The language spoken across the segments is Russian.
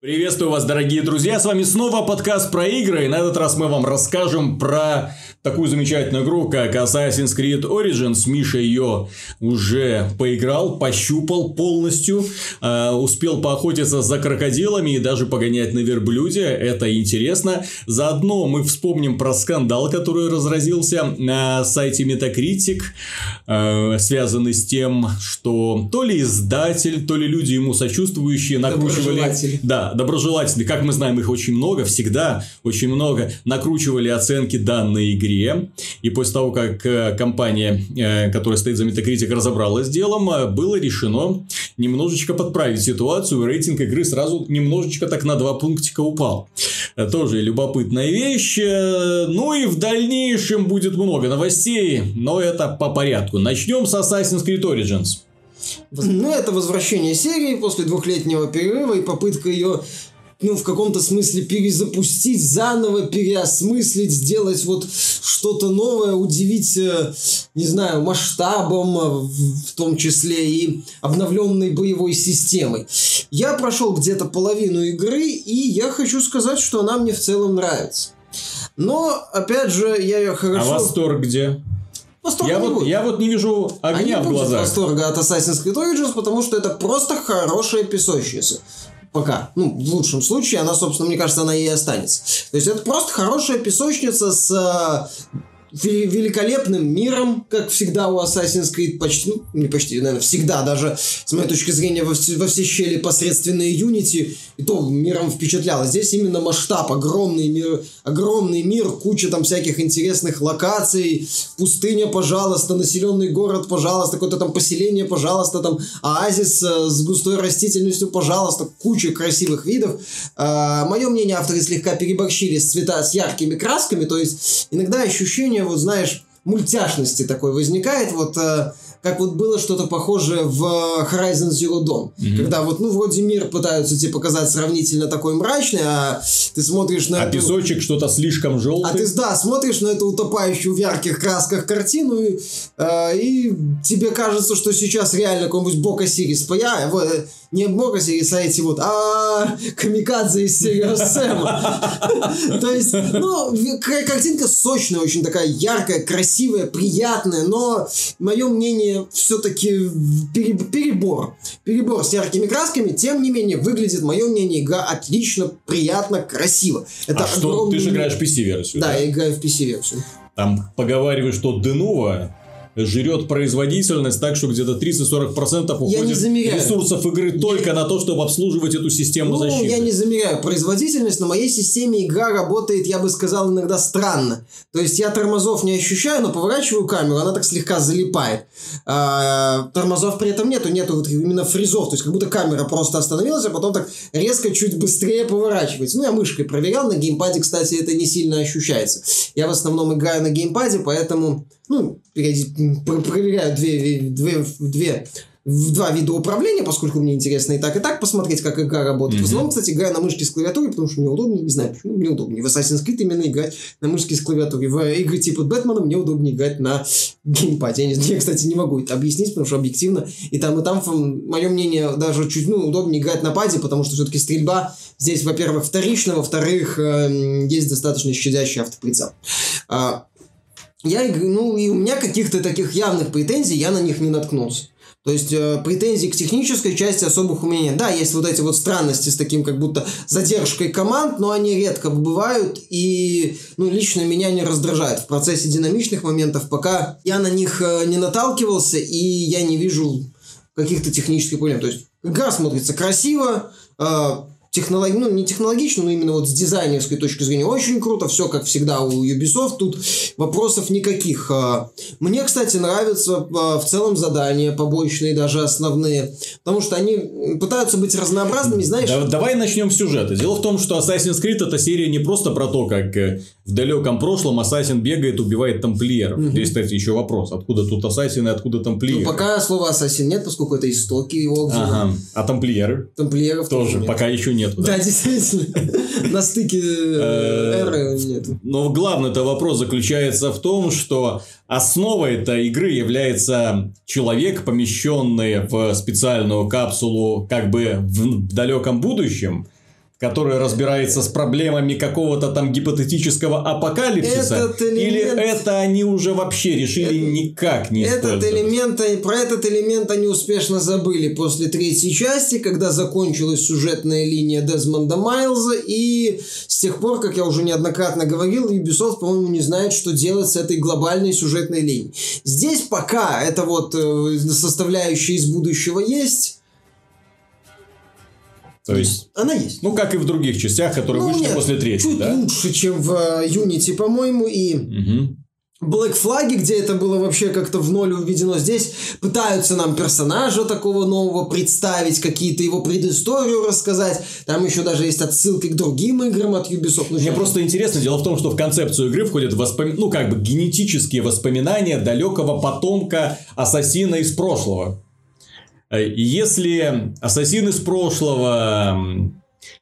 Приветствую вас, дорогие друзья! С вами снова подкаст про игры. И на этот раз мы вам расскажем про такую замечательную игру, как Assassin's Creed Origins. Миша ее уже поиграл, пощупал полностью, э, успел поохотиться за крокодилами и даже погонять на верблюде. Это интересно. Заодно мы вспомним про скандал, который разразился на сайте Metacritic, э, связанный с тем, что то ли издатель, то ли люди ему сочувствующие накручивали... Да, доброжелательные, как мы знаем, их очень много, всегда очень много, накручивали оценки данной игре. И после того, как э, компания, э, которая стоит за Metacritic, разобралась с делом, э, было решено немножечко подправить ситуацию. Рейтинг игры сразу немножечко так на два пунктика упал. Тоже любопытная вещь. Ну и в дальнейшем будет много новостей, но это по порядку. Начнем с Assassin's Creed Origins. Ну, это возвращение серии после двухлетнего перерыва и попытка ее ну, в каком-то смысле перезапустить, заново переосмыслить, сделать вот что-то новое, удивить, э, не знаю, масштабом, э, в том числе и обновленной боевой системой. Я прошел где-то половину игры, и я хочу сказать, что она мне в целом нравится. Но, опять же, я ее хорошо... А восторг где? Восторга я, не вот, будет. я вот не вижу огня Они в глазах. восторга от Assassin's Creed Origins, потому что это просто хорошая песочница. Пока. Ну, в лучшем случае, она, собственно, мне кажется, она и останется. То есть, это просто хорошая песочница с э, великолепным миром, как всегда у Assassin's Creed, почти, ну, не почти, наверное, всегда, даже с моей точки зрения, во, все, во все щели посредственные Unity, и то миром впечатляло. Здесь именно масштаб, огромный мир, огромный мир, куча там всяких интересных локаций, пустыня, пожалуйста, населенный город, пожалуйста, какое-то там поселение, пожалуйста, там оазис э, с густой растительностью, пожалуйста, куча красивых видов. Э, мое мнение, авторы слегка переборщили с цвета, с яркими красками, то есть иногда ощущение ощущение, вот знаешь, мультяшности такой возникает, вот э, как вот было что-то похожее в Horizon Zero Dawn, mm-hmm. когда вот, ну, вроде мир пытаются тебе показать сравнительно такой мрачный, а ты смотришь на... А эту... песочек что-то слишком желтый. А ты, да, смотришь на эту утопающую в ярких красках картину, и, э, и тебе кажется, что сейчас реально какой-нибудь Бока Сирис появится, не а эти вот, а Камикадзе из Сириус Сэма. То есть, ну, картинка сочная, очень такая яркая, красивая, приятная, но мое мнение все-таки перебор. Перебор с яркими красками, тем не менее, выглядит, мое мнение, игра отлично, приятно, красиво. Это а что, ты же играешь в PC-версию? Да, да, я играю в PC-версию. Там поговаривают, что Денува жрет производительность так, что где-то 30-40% уходит ресурсов игры только на то, чтобы обслуживать эту систему ну, защиты. я не замеряю производительность, на моей системе игра работает, я бы сказал, иногда странно. То есть я тормозов не ощущаю, но поворачиваю камеру, она так слегка залипает. А, тормозов при этом нету, нету вот именно фризов, то есть как будто камера просто остановилась, а потом так резко чуть быстрее поворачивается. Ну, я мышкой проверял, на геймпаде, кстати, это не сильно ощущается. Я в основном играю на геймпаде, поэтому ну, проверяю две, две, две в два вида управления, поскольку мне интересно и так, и так посмотреть, как игра работает. Mm-hmm. В основном, кстати, играю на мышке с клавиатурой, потому что мне удобнее, не знаю почему, мне удобнее. В Assassin's Creed именно играть на мышке с клавиатурой. В игры типа Бэтмена мне удобнее играть на геймпаде. Я, я, кстати, не могу это объяснить, потому что объективно и там, и там, мое мнение, даже чуть ну, удобнее играть на паде, потому что все-таки стрельба здесь, во-первых, вторично, во-вторых, э, есть достаточно щадящий автоприцел. А, я, ну, и у меня каких-то таких явных претензий я на них не наткнулся. То есть э, претензий к технической части особых у меня. Да, есть вот эти вот странности с таким как будто задержкой команд, но они редко бывают и ну, лично меня не раздражают в процессе динамичных моментов, пока я на них э, не наталкивался и я не вижу каких-то технических проблем. То есть игра смотрится красиво, э, технолог... ну, не технологично, но именно вот с дизайнерской точки зрения очень круто. Все как всегда у Ubisoft. Тут вопросов никаких. А, мне, кстати, нравятся а, в целом задания побочные, даже основные. Потому что они пытаются быть разнообразными, знаешь... Да, давай начнем с сюжета. Дело в том, что Assassin's Creed это серия не просто про то, как э, в далеком прошлом Ассасин бегает, убивает тамплиеров. Угу. Здесь, кстати, еще вопрос. Откуда тут Ассасин и откуда тамплиеры? Ну, пока слова Ассасин нет, поскольку это истоки его. Ага. А тамплиеры? Тамплиеров тоже, тоже пока еще нет нету. Да, действительно. На стыке э, эры нету. Но главный-то вопрос заключается в том, что основой этой игры является человек, помещенный в специальную капсулу как бы в далеком будущем, который разбирается с проблемами какого-то там гипотетического апокалипсиса? Этот элемент... Или это они уже вообще решили это... никак не этот элемент, Про этот элемент они успешно забыли после третьей части, когда закончилась сюжетная линия Дезмонда Майлза, и с тех пор, как я уже неоднократно говорил, Ubisoft, по-моему, не знает, что делать с этой глобальной сюжетной линией. Здесь пока это вот э, составляющая из будущего есть, то есть, она есть. Ну, как и в других частях, которые ну, вышли нет, после третьей, чуть да? лучше, чем в Unity, по-моему, и... Угу. Black Flag, где это было вообще как-то в ноль уведено. Здесь пытаются нам персонажа такого нового представить, какие-то его предысторию рассказать. Там еще даже есть отсылки к другим играм от Ubisoft. Ну, Мне просто интересно, дело в том, что в концепцию игры входят воспом... ну, как бы генетические воспоминания далекого потомка ассасина из прошлого. Э, если ассасин из прошлого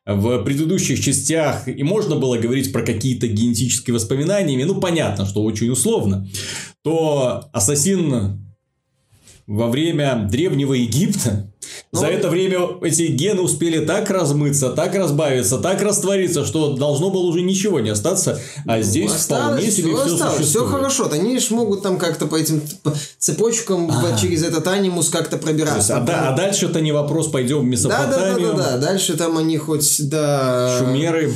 в предыдущих частях и можно было говорить про какие-то генетические воспоминания, ну понятно, что очень условно, то ассасин во время Древнего Египта. Ну, За это время эти гены успели так размыться, так разбавиться, так раствориться, что должно было уже ничего не остаться, а ну, здесь осталось, вполне себе все, осталось, все хорошо, они же могут там как-то по этим цепочкам а через этот анимус как-то пробираться. Есть, а, да, а дальше-то не вопрос, пойдем в Месопотамию. Да, да, да, да, да. дальше там они хоть до... Шумеры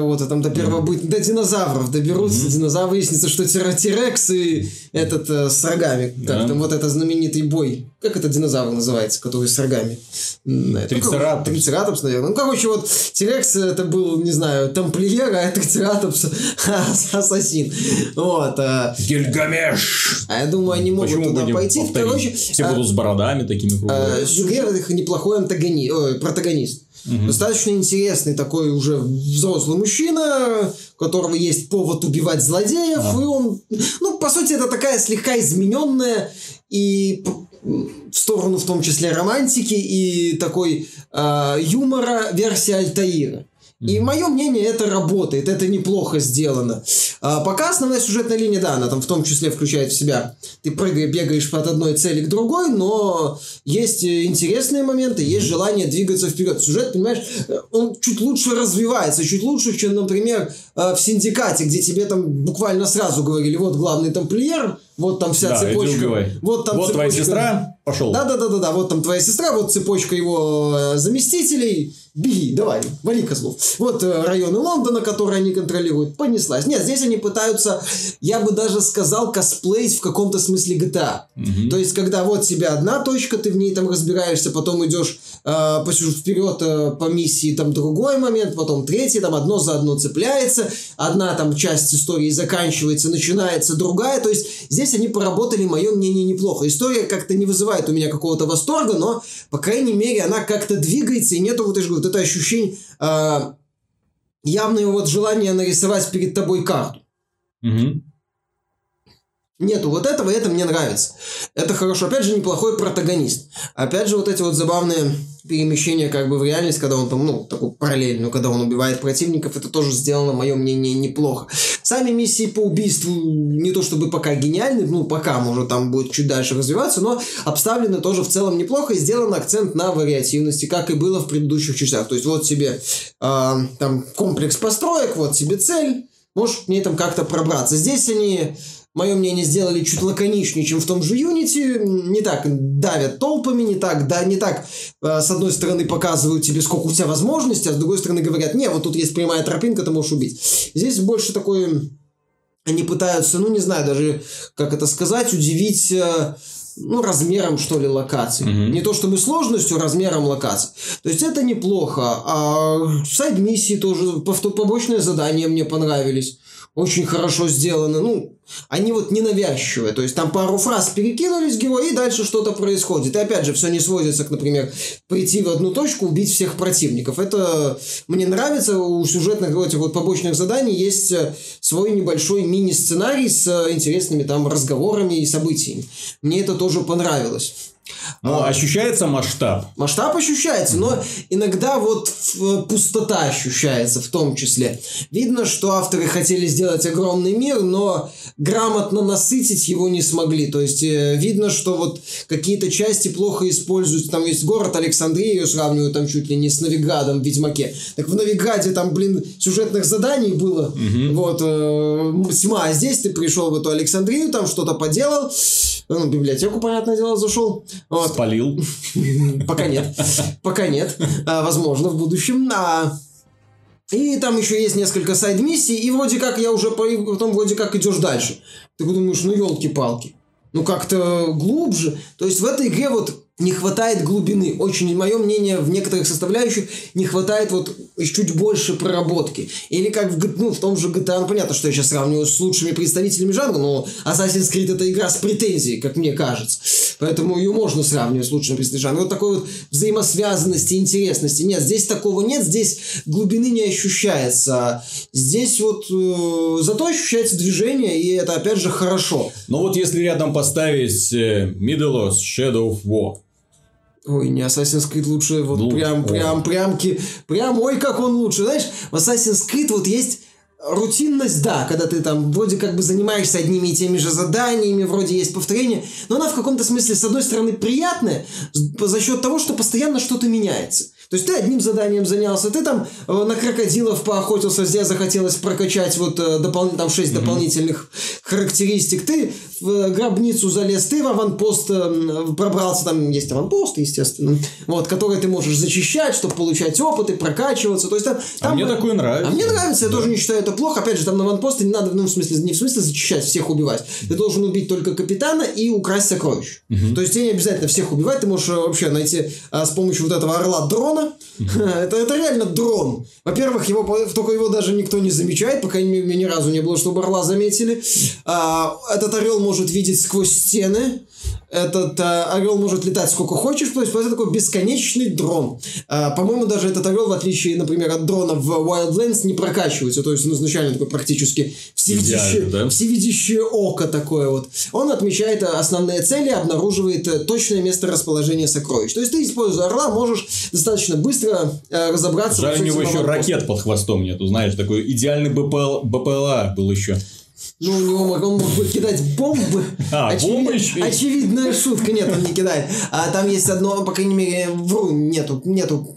кого-то там до первобытных, до динозавров доберутся, mm-hmm. динозавр выяснится, что Тирекс и этот э, с рогами, как yeah. там вот этот знаменитый бой, как это динозавр называется, который с рогами? Трицератопс. Трицератопс, наверное. Ну, короче, вот Тирекс это был, не знаю, тамплиер, а Трицератопс ассасин. Вот. А... Гильгамеш! А я думаю, они могут Почему туда пойти. Повторить? Короче, Все а... будут с бородами такими круглыми. А, Сюгер неплохой антагони... Ой, протагонист. Угу. Достаточно интересный такой уже взрослый мужчина, у которого есть повод убивать злодеев, а. и он, ну, по сути, это такая слегка измененная и в сторону в том числе романтики и такой э, юмора версия Альтаира. И мое мнение, это работает, это неплохо сделано. А пока основная сюжетная линия, да, она там в том числе включает в себя, ты прыгаешь, бегаешь от одной цели к другой, но есть интересные моменты, есть желание двигаться вперед. Сюжет, понимаешь, он чуть лучше развивается, чуть лучше, чем, например, э, в Синдикате, где тебе там буквально сразу говорили, вот главный тамплиер, вот там вся да, цепочка. Вот там вот цепочка. твоя сестра, пошел. Да, да, да, да, да, вот там твоя сестра, вот цепочка его э, заместителей. Беги, давай, вали козлов. Вот э, районы Лондона, которые они контролируют, понеслась. Нет, здесь они пытаются, я бы даже сказал, косплеить в каком-то смысле GTA. Угу. То есть, когда вот тебе одна точка, ты в ней там разбираешься, потом идешь э, вперед э, по миссии, там другой момент, потом третий, там одно за одно цепляется, одна там часть истории заканчивается, начинается другая. То есть, здесь они поработали, мое мнение, неплохо. История как-то не вызывает у меня какого-то восторга, но, по крайней мере, она как-то двигается, и нету, вот я же говорю, это ощущение э, явного вот желания нарисовать перед тобой карту. Угу. Нету вот этого, это мне нравится. Это хорошо. Опять же, неплохой протагонист. Опять же, вот эти вот забавные перемещения как бы в реальность, когда он там, ну, такой параллельно, когда он убивает противников, это тоже сделано, мое мнение, неплохо. Сами миссии по убийству не то чтобы пока гениальны, ну, пока, может, там будет чуть дальше развиваться, но обставлены тоже в целом неплохо и сделан акцент на вариативности, как и было в предыдущих частях. То есть, вот тебе э, там комплекс построек, вот тебе цель, можешь к ней там как-то пробраться. Здесь они мое мнение, сделали чуть лаконичнее, чем в том же Unity. Не так давят толпами, не так, да, не так, э, с одной стороны, показывают тебе, сколько у тебя возможностей, а с другой стороны говорят, не, вот тут есть прямая тропинка, ты можешь убить. Здесь больше такое... Они пытаются, ну, не знаю даже, как это сказать, удивить э, ну, размером, что ли, локаций. Mm-hmm. Не то чтобы сложностью, размером локаций. То есть это неплохо. А сайд-миссии тоже, побочные задания мне понравились очень хорошо сделаны. Ну, они вот ненавязчивые. То есть там пару фраз перекинулись герои, и дальше что-то происходит. И опять же, все не сводится к, например, прийти в одну точку, убить всех противников. Это мне нравится. У сюжетных этих вот побочных заданий есть э, свой небольшой мини-сценарий с э, интересными там разговорами и событиями. Мне это тоже понравилось. Но а, ощущается масштаб. Масштаб ощущается, но иногда вот пустота ощущается в том числе. Видно, что авторы хотели сделать огромный мир, но грамотно насытить его не смогли. То есть э, видно, что вот какие-то части плохо используются. Там есть город Александрия, ее сравнивают там чуть ли не с Новиградом в Ведьмаке. Так в Новиграде там, блин, сюжетных заданий было. Угу. Вот, э, тьма. А здесь ты пришел в эту Александрию, там что-то поделал. Ну, в библиотеку, понятное дело, зашел. Вот. Спалил. Пока нет. Пока нет. А, возможно, в будущем. А, и там еще есть несколько сайд-миссий, и вроде как я уже потом вроде как идешь дальше. Ты думаешь, ну елки-палки. Ну как-то глубже. То есть в этой игре вот не хватает глубины. Очень, мое мнение, в некоторых составляющих не хватает вот чуть больше проработки. Или как в, ну, в том же GTA, ну, понятно, что я сейчас сравниваю с лучшими представителями жанра, но Assassin's Creed это игра с претензией, как мне кажется. Поэтому ее можно сравнивать с лучшими представителями жанра. Вот такой вот взаимосвязанности, интересности. Нет, здесь такого нет, здесь глубины не ощущается. Здесь вот э, зато ощущается движение, и это опять же хорошо. Но вот если рядом поставить э, Middle Earth Shadow of War, Ой, не Assassin's Creed лучше, вот ну, прям, прям, прямки, прям, ой, как он лучше, знаешь, в Assassin's Creed вот есть рутинность, да, когда ты там вроде как бы занимаешься одними и теми же заданиями, вроде есть повторение, но она в каком-то смысле, с одной стороны, приятная за счет того, что постоянно что-то меняется. То есть ты одним заданием занялся, ты там э, на крокодилов поохотился, где захотелось прокачать вот э, допол... там 6 mm-hmm. дополнительных характеристик, ты в э, гробницу залез, ты в аванпост пробрался, там есть аванпост, естественно, вот, который ты можешь зачищать, чтобы получать опыт и прокачиваться. То есть там, там, а мне такое нравится. А мне нравится, я тоже не считаю это плохо. Опять же, там на аванпосты не надо, ну, в смысле, не в смысле зачищать, всех убивать. Ты должен убить только капитана и украсть сокровища. Mm-hmm. То есть тебе не обязательно всех убивать, ты можешь вообще найти а, с помощью вот этого орла дрон дрона. это, это реально дрон. Во-первых, его, только его даже никто не замечает, пока крайней мере, ни разу не было, чтобы орла заметили. А, этот орел может видеть сквозь стены этот э, орел может летать сколько хочешь, то есть это такой бесконечный дрон. Э, по-моему, даже этот орел, в отличие, например, от дрона в Wildlands, не прокачивается, то есть он изначально такой практически всевидящее, да? всевидящее око такое вот. Он отмечает основные цели, обнаруживает э, точное место расположения сокровищ. То есть ты, используя орла, можешь достаточно быстро э, разобраться. Жаль, у него еще ракет под хвостом нету, знаешь, такой идеальный БПЛ, БПЛА был еще. Ну, у него мог, он мог бы кидать бомбы. А, Очевид... бомбы еще Очевидная шутка. Нет, он не кидает. А там есть одно, по крайней мере, вру, нету, нету,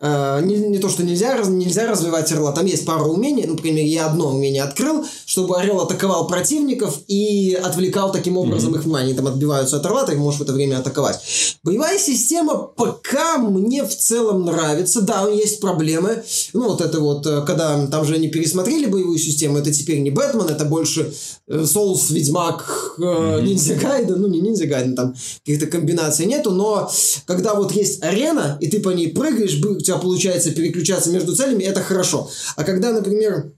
э, не, не то, что нельзя, нельзя развивать орла. Там есть пару умений. Ну, по крайней мере, я одно умение открыл, чтобы орел атаковал противников и отвлекал таким образом mm-hmm. их внимание. Они там отбиваются от орла, ты можешь в это время атаковать. Боевая система пока мне в целом нравится. Да, есть проблемы. Ну, вот это вот, э, когда там же они пересмотрели боевую систему, это теперь не Бэтмен, это больше больше Souls, Ведьмак, Ниндзя Гайден, ну не Ниндзя Гайден, там каких-то комбинаций нету, но когда вот есть арена, и ты по ней прыгаешь, у тебя получается переключаться между целями, это хорошо. А когда, например,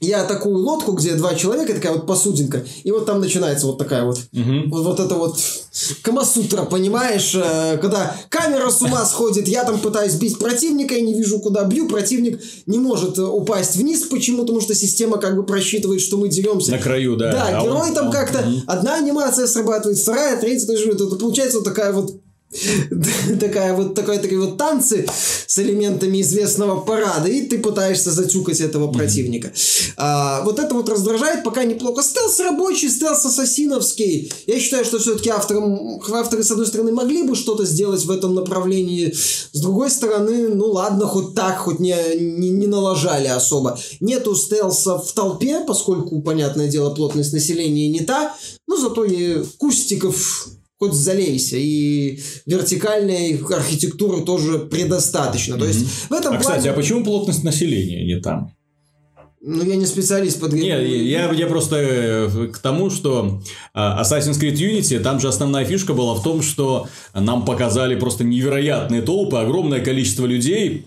я атакую лодку, где два человека, такая вот посудинка, и вот там начинается вот такая вот, угу. вот, вот это вот Камасутра, понимаешь, э, когда камера с ума сходит, я там пытаюсь бить противника, и не вижу, куда бью, противник не может э, упасть вниз почему, потому что система как бы просчитывает, что мы деремся. На краю, да. Да, а герой он, там он, как-то, угу. одна анимация срабатывает, вторая, третья, то есть это получается вот такая вот такая вот такой такие вот танцы с элементами известного парада, и ты пытаешься затюкать этого противника. А, вот это вот раздражает, пока неплохо. Стелс рабочий, стелс ассасиновский. Я считаю, что все-таки авторам, авторы, с одной стороны, могли бы что-то сделать в этом направлении, с другой стороны, ну ладно, хоть так, хоть не, не, не налажали особо. Нету стелса в толпе, поскольку, понятное дело, плотность населения не та, но зато и кустиков хоть залейся. И вертикальной архитектуры тоже предостаточно. Mm-hmm. То есть в этом А, плане... кстати, а почему плотность населения не там? Ну, я не специалист под... Нет, я, я просто э, к тому, что а, Assassin's Creed Unity, там же основная фишка была в том, что нам показали просто невероятные толпы, огромное количество людей,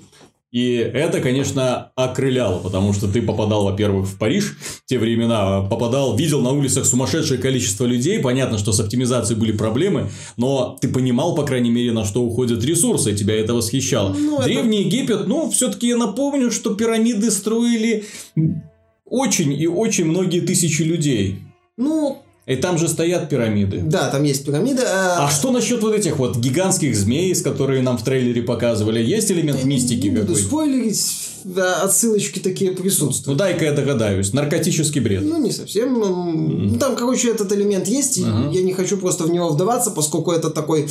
и это, конечно, окрыляло, потому что ты попадал, во-первых, в Париж в те времена, попадал, видел на улицах сумасшедшее количество людей. Понятно, что с оптимизацией были проблемы, но ты понимал, по крайней мере, на что уходят ресурсы, тебя это восхищало. Ну, Древний это... Египет, ну, все-таки я напомню, что пирамиды строили очень и очень многие тысячи людей. Ну, И там же стоят пирамиды. Да, там есть пирамиды. А, а что насчет вот этих вот гигантских змей, которые нам в трейлере показывали? Есть элемент мистики не какой-то? спойлерить, отсылочки такие присутствуют. Ну дай-ка я догадаюсь. Наркотический бред. Ну, не совсем. Ну, там, короче, этот элемент есть. Ага. Я не хочу просто в него вдаваться, поскольку это такой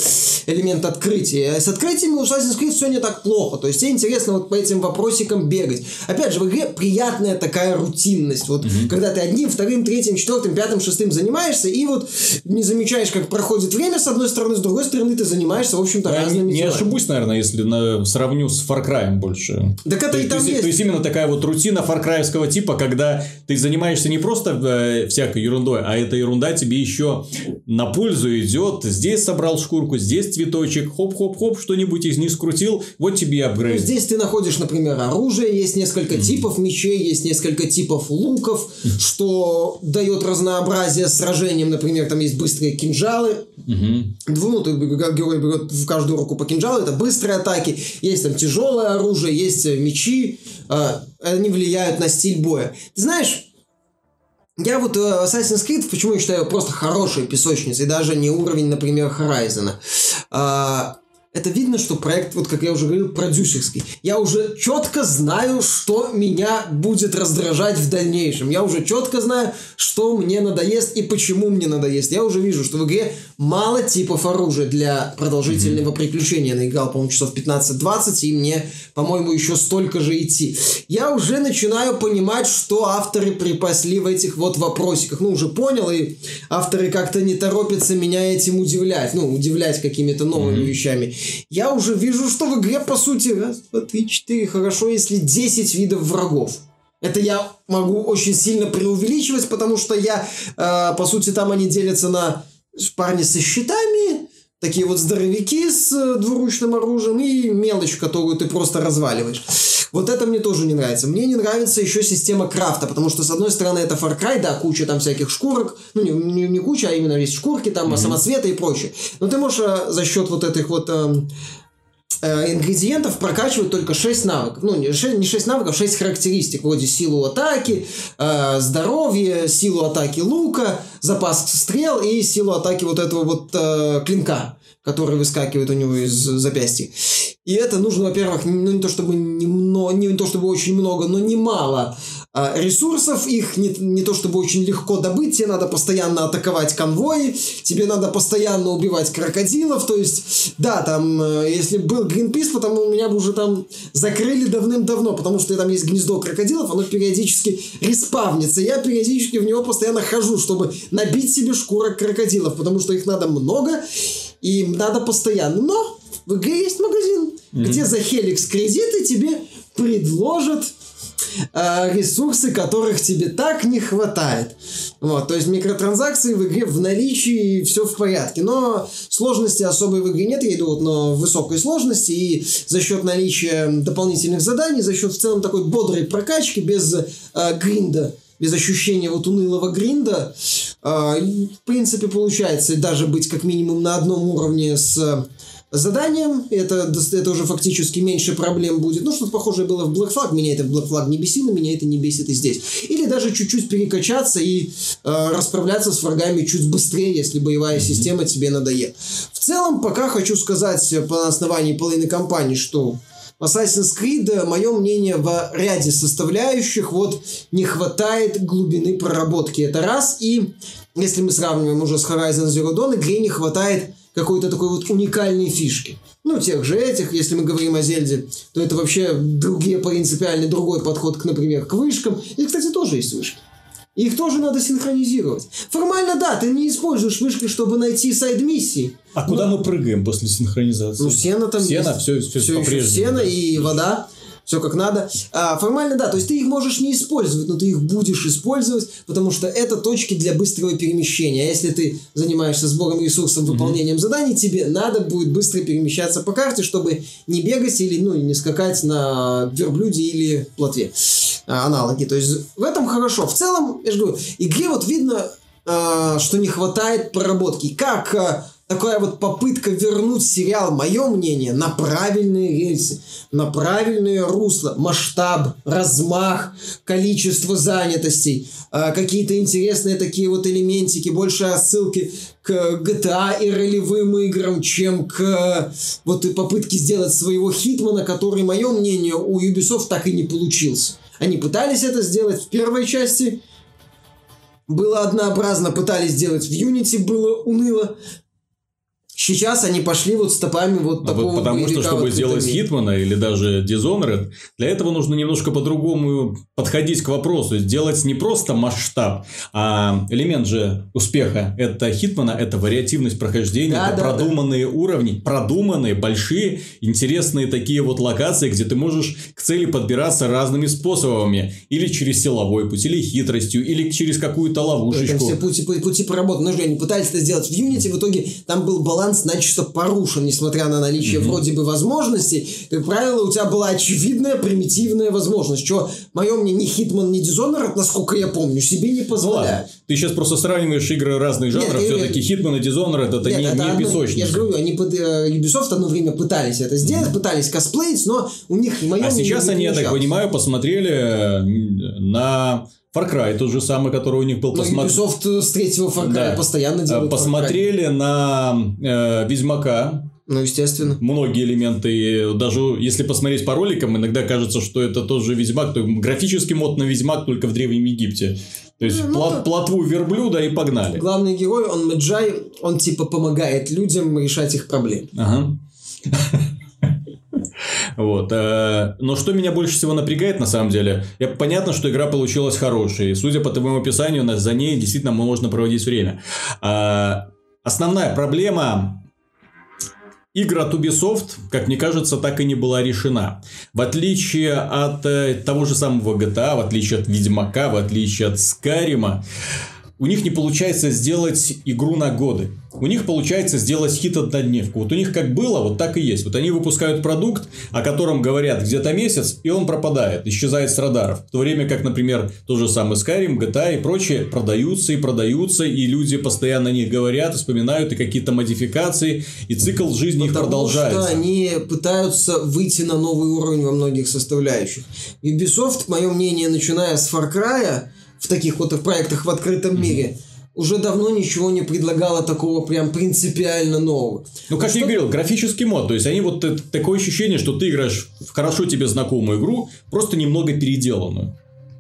элемент открытия. С открытиями у Assassin's Creed все не так плохо. То есть, тебе интересно вот по этим вопросикам бегать. Опять же, в игре приятная такая рутинность. Вот, когда ты одним, вторым, третьим, четвертым, пятым, шестым занимаешься, и вот не замечаешь, как проходит время с одной стороны, с другой стороны ты занимаешься, в общем-то, Я не, разными не делами. ошибусь, наверное, если на- сравню с Far Cry больше. Так это то, и там есть, есть. то есть именно такая вот рутина фаркраевского типа, когда ты занимаешься не просто э, всякой ерундой, а эта ерунда тебе еще на пользу идет. Здесь собрал шкурку, здесь цветочек, хоп-хоп-хоп, что-нибудь из них скрутил, вот тебе и Ну, апгрейд. Здесь ты находишь, например, оружие, есть несколько типов мечей, есть несколько типов луков, что дает разнообразие сражениям. Например, там есть быстрые кинжалы. Дву- Ну, ты, герой берет в каждую руку по кинжалу, это быстрые атаки. Есть там тяжелое оружие, есть э, мечи. Э, Они влияют на стиль боя. Ты знаешь, я вот э, Assassin's Creed, почему я считаю просто хорошей песочницей, даже не уровень, например, Horizon. А, это видно, что проект, вот как я уже говорил, продюсерский. Я уже четко знаю, что меня будет раздражать в дальнейшем. Я уже четко знаю, что мне надоест и почему мне надоест. Я уже вижу, что в игре мало типов оружия для продолжительного приключения. Я наиграл, по-моему, часов 15-20, и мне, по-моему, еще столько же идти. Я уже начинаю понимать, что авторы припасли в этих вот вопросиках. Ну, уже понял, и авторы как-то не торопятся меня этим удивлять. Ну, удивлять какими-то новыми вещами. Я уже вижу, что в игре, по сути, раз, два, три, четыре, хорошо, если 10 видов врагов. Это я могу очень сильно преувеличивать, потому что я, э, по сути, там они делятся на парни со щитами, такие вот здоровяки с э, двуручным оружием и мелочь, которую ты просто разваливаешь. Вот это мне тоже не нравится. Мне не нравится еще система крафта, потому что, с одной стороны, это Far Cry, да, куча там всяких шкурок, ну, не, не- не куча, а именно есть шкурки, там, самоцветы и прочее. Но ты можешь э, за счет вот этих вот э, ингредиентов прокачивать только 6 навыков. Ну, не 6, не 6 навыков, 6 характеристик, вроде силу атаки, э, здоровье, силу атаки лука, запас стрел и силу атаки вот этого вот э, клинка, который выскакивает у него из запястья. И это нужно, во-первых, ну, не то чтобы немного, не то чтобы очень много, но немало а, ресурсов, их не, не то чтобы очень легко добыть, тебе надо постоянно атаковать конвои, тебе надо постоянно убивать крокодилов, то есть, да, там, э, если был Greenpeace, потому меня бы уже там закрыли давным-давно, потому что там есть гнездо крокодилов, оно периодически респавнится, я периодически в него постоянно хожу, чтобы набить себе шкурок крокодилов, потому что их надо много, и надо постоянно, но в игре есть магазин, где за Хеликс кредиты тебе предложат ресурсы, которых тебе так не хватает. Вот, то есть микротранзакции в игре в наличии, все в порядке. Но сложности особой в игре нет, я иду вот на высокой сложности, и за счет наличия дополнительных заданий, за счет в целом такой бодрой прокачки, без э, гринда, без ощущения вот унылого гринда, э, и, в принципе, получается даже быть как минимум на одном уровне с э, заданием, это, это уже фактически меньше проблем будет. Ну, что-то похожее было в Black Flag, меня это в Black Flag не бесило, меня это не бесит и здесь. Или даже чуть-чуть перекачаться и э, расправляться с врагами чуть быстрее, если боевая система тебе надоест. В целом, пока хочу сказать э, по основании половины кампании, что Assassin's Creed, мое мнение, в ряде составляющих вот не хватает глубины проработки. Это раз. И если мы сравниваем уже с Horizon Zero Dawn, игре не хватает какой-то такой вот уникальной фишки. Ну, тех же этих, если мы говорим о Зельде, то это вообще другие принципиально другой подход, к, например, к вышкам. И, кстати, тоже есть вышки. Их тоже надо синхронизировать. Формально, да, ты не используешь вышки, чтобы найти сайд-миссии. А куда мы прыгаем после синхронизации? Ну, сено там Сено, есть. все, все, Все еще по-прежнему. сено и вода. Все как надо. А, формально, да, то есть ты их можешь не использовать, но ты их будешь использовать, потому что это точки для быстрого перемещения. А если ты занимаешься сбором ресурсов, выполнением заданий, тебе надо будет быстро перемещаться по карте, чтобы не бегать или ну, не скакать на верблюде или плотве. А, аналоги. То есть в этом хорошо. В целом, я же говорю, игре вот видно, а, что не хватает проработки. Как а, такая вот попытка вернуть сериал, мое мнение, на правильные рельсы, на правильное русло, масштаб, размах, количество занятостей, э, какие-то интересные такие вот элементики, больше отсылки к GTA и ролевым играм, чем к вот и попытке сделать своего Хитмана, который, мое мнение, у Ubisoft так и не получился. Они пытались это сделать в первой части, было однообразно, пытались сделать в Unity, было уныло. Сейчас они пошли вот стопами вот а такого Потому что, чтобы вот сделать. Хитмана или даже Dishonored, для этого нужно немножко по-другому подходить к вопросу. Сделать не просто масштаб, а элемент же успеха это Хитмана, это вариативность прохождения, Да, это да, продуманные уровни, продуманные, большие, интересные такие вот локации, где ты можешь к цели подбираться разными способами. Или через силовой путь, или хитростью, или через какую-то ловушечку. все пути, пути, пути проработаны. Ну, же они пытались это сделать в Unity, в итоге там был баланс начисто порушен, несмотря на наличие вроде бы возможностей. Как правило, у тебя была очевидная примитивная возможность, что, мое мнение, ни Хитман, ни Dishonored, насколько я помню, себе не Ну ладно, позволяют. ты сейчас просто сравниваешь игры разных Нет, жанров, я- все-таки Hitman и Dishonored это Нет, не, это не одно- песочница. Я же говорю, они под э, Ubisoft одно время пытались это сделать, пытались косплеить, но у них, мое А сейчас они, я так понимаю, посмотрели на Far Cry, тот же самый, который у них был. Но Ubisoft э, с третьего Far Cry Да. постоянно Э, Far Cry. Посмотрели на э, Ведьмака, Ну, естественно. многие элементы, даже если посмотреть по роликам, иногда кажется, что это тот же Ведьмак, то графический мод на Ведьмак только в Древнем Египте. То есть Ну, плот- да. плотву верблюда и погнали. Главный герой, он Меджай, он типа помогает людям решать их проблемы. Ага. Вот. э, Но что меня больше всего напрягает, на самом деле, я, понятно, что игра получилась хорошей. Судя по твоему описанию, за ней действительно можно проводить время. А, Основная проблема Игра от Ubisoft, как мне кажется, так и не была решена. В отличие от э, того же самого GTA, в отличие от Ведьмака, в отличие от Скарима, у них не получается сделать игру на годы. У них получается сделать хит однодневку. Вот у них как было, вот так и есть. Вот они выпускают продукт, о котором говорят где-то месяц, и он пропадает, исчезает с радаров. В то время как, например, тот же самый Skyrim, GTA и прочие продаются и продаются, и люди постоянно о них говорят, вспоминают и какие-то модификации, и цикл жизни их Потому продолжается. что они пытаются выйти на новый уровень во многих составляющих. Ubisoft, мое мнение, начиная с Far Cry, в таких вот проектах в открытом мире, уже давно ничего не предлагала такого прям принципиально нового. Ну, как я и говорил, графический мод. То есть, они вот э, такое ощущение, что ты играешь в хорошо тебе знакомую игру, просто немного переделанную.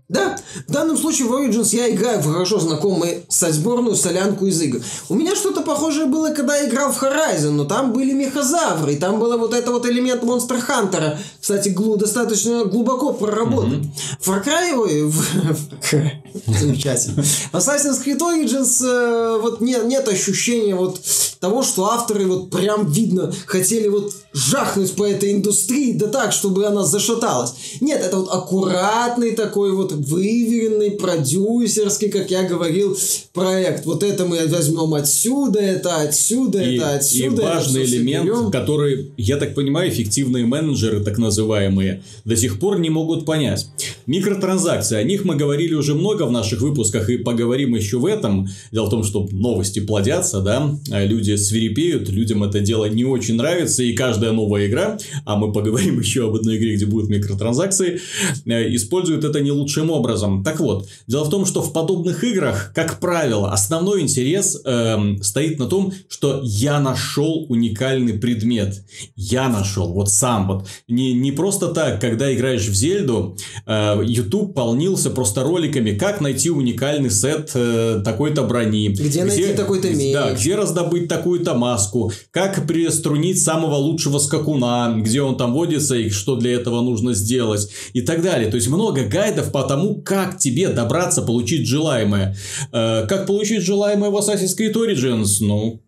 Да, в данном случае в Origins я играю в хорошо знакомую сальсборную солянку из игр. У меня что-то похожее было, когда я играл в Horizon, но там были мехозавры, и там был вот это вот элемент Монстр Хантера, кстати, глу- достаточно глубоко проработан. Far Cry, ой, в- Far Cry. Замечательно. В Assassin's Creed Origins э, вот нет, нет ощущения вот того, что авторы вот прям видно хотели вот жахнуть по этой индустрии, да так, чтобы она зашаталась. Нет, это вот аккуратный такой вот выверенный, продюсерский, как я говорил, проект. Вот это мы возьмем отсюда, это отсюда, И, это и отсюда. это важный элемент, соберем. который, я так понимаю, эффективные менеджеры, так называемые, до сих пор не могут понять. Микротранзакции, о них мы говорили уже много в наших выпусках и поговорим еще в этом. Дело в том, что новости плодятся, да, а люди свирепеют, людям это дело не очень нравится, и каждая новая игра, а мы поговорим еще об одной игре, где будут микротранзакции, э, используют это не лучшим образом. Так вот, дело в том, что в подобных играх, как правило, основной интерес эм, стоит на том, что я нашел уникальный предмет. Я нашел, вот сам вот. Не, не просто так, когда играешь в Зельду, э, YouTube полнился просто роликами, как найти уникальный сет э, такой-то брони. Где найти такой-то меч. Да, где раздобыть такую-то маску, как приструнить самого лучшего скакуна, где он там водится и что для этого нужно сделать и так далее. То есть много гайдов по тому, как тебе добраться, получить желаемое. Э, как получить желаемое в Assassin's Creed Origins? Ну,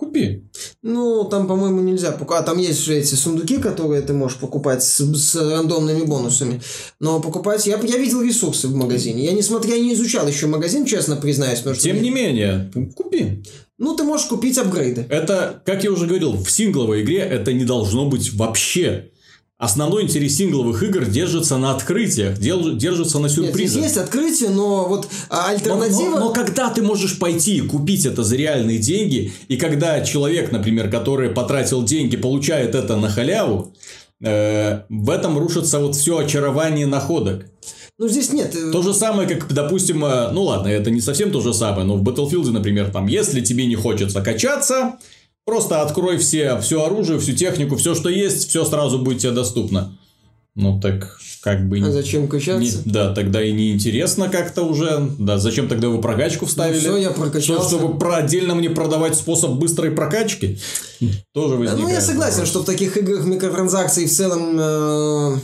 купи. Ну, там, по-моему, нельзя покупать. Там есть же эти сундуки, которые ты можешь покупать с, с рандомными бонусами. Но покупать... Я, я видел ресурсы в магазине. Я, несмотря, не изучал еще магазин, честно признаюсь. Потому что Тем мне- не менее, купи. Ну, ты можешь купить апгрейды. Это, как я уже говорил, в сингловой игре это не должно быть вообще Основной интерес сингловых игр держится на открытиях, держится на сюрпризах. Нет, здесь есть открытие, но вот альтернатива... Но, но, но когда ты можешь пойти и купить это за реальные деньги, и когда человек, например, который потратил деньги, получает это на халяву, э, в этом рушится вот все очарование находок. Ну, здесь нет. Э, то же самое, как, допустим, э, ну ладно, это не совсем то же самое, но в Battlefield, например, там, если тебе не хочется качаться, Просто открой все, все оружие, всю технику, все, что есть, все сразу будет тебе доступно. Ну так как бы... А зачем качаться? Не, да, тогда и неинтересно как-то уже. Да, зачем тогда вы прокачку вставили? Ну, все, я прокачался. Что, чтобы про, отдельно мне продавать способ быстрой прокачки? Тоже возникает. Ну, я согласен, вопрос. что в таких играх микротранзакций в целом... Э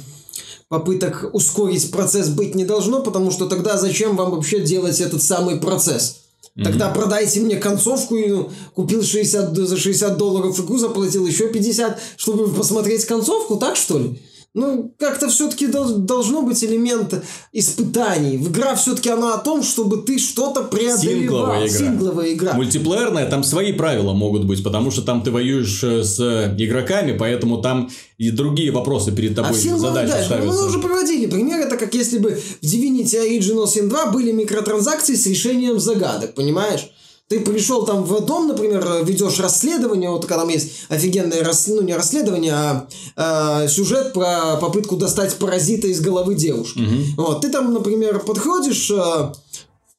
попыток ускорить процесс быть не должно, потому что тогда зачем вам вообще делать этот самый процесс? Тогда mm-hmm. продайте мне концовку, и ну, купил 60, за 60 долларов игру, заплатил еще 50, чтобы посмотреть концовку, так что ли? Ну, как-то все-таки должно быть элемент испытаний. В игра все-таки она о том, чтобы ты что-то преодолевал. Сингловая игра. Сингловая игра. Мультиплеерная, там свои правила могут быть, потому что там ты воюешь э, с игроками, поэтому там и другие вопросы перед тобой, а задачи да, ставятся. Мы уже приводили пример, это как если бы в Divinity Original Sin 2 были микротранзакции с решением загадок, понимаешь? Ты пришел там в дом, например, ведешь расследование, вот когда там есть офигенное, рас, ну не расследование, а, а сюжет про попытку достать паразита из головы девушки. Угу. Вот, ты там, например, подходишь, а,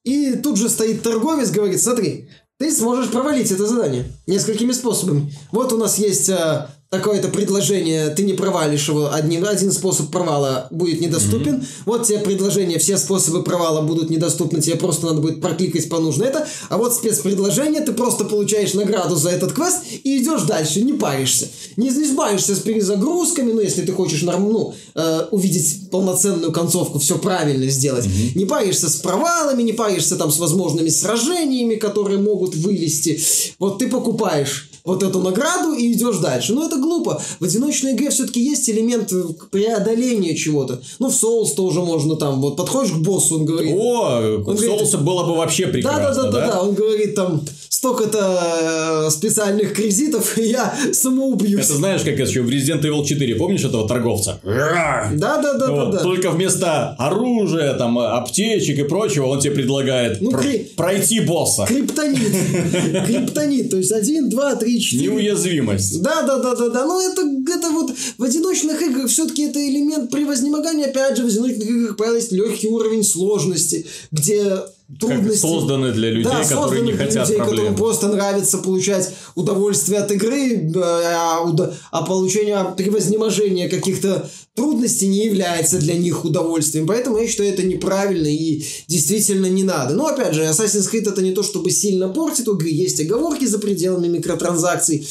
и тут же стоит торговец, говорит, смотри, ты сможешь провалить это задание несколькими способами. Вот у нас есть а, такое-то предложение, ты не провалишь его, один, один способ провала будет недоступен. Mm-hmm. Вот тебе предложение, все способы провала будут недоступны, тебе просто надо будет прокликать по нужно это. А вот спецпредложение, ты просто получаешь награду за этот квест и идешь дальше, не паришься. Не, не сбавишься с перезагрузками, ну, если ты хочешь ну, э, увидеть полноценную концовку, все правильно сделать. Mm-hmm. Не паришься с провалами, не паришься там с возможными сражениями, которые могут вылезти. Вот ты покупаешь вот эту награду и идешь дальше. Но это глупо. В одиночной игре все-таки есть элемент преодоления чего-то. Ну, в Souls тоже можно там, вот подходишь к боссу, он говорит... О, он в Souls было бы вообще прекрасно, да? Да, да, да, да, он говорит там, столько-то э, специальных кредитов, и я самоубьюсь. Это знаешь, как еще в Resident Evil 4, помнишь этого торговца? Да, да, да, вот, да, да. Только вместо оружия, там, аптечек и прочего, он тебе предлагает ну, кри... пройти босса. Криптонит. Криптонит, то есть один, два, три, четыре. Неуязвимость. Да, да, да, да, да. Но это, это вот в одиночных играх все-таки это элемент превознемогания. Опять же, в одиночных играх, правило, есть легкий уровень сложности, где трудности. Как созданы для людей, да, которые не хотят людей, проблем. которым просто нравится получать удовольствие от игры, а, а получение превознеможения каких-то трудностей не является для них удовольствием. Поэтому я считаю, это неправильно и действительно не надо. Но опять же, Assassin's Creed это не то, чтобы сильно портит игры, есть оговорки за пределами микротранзакций.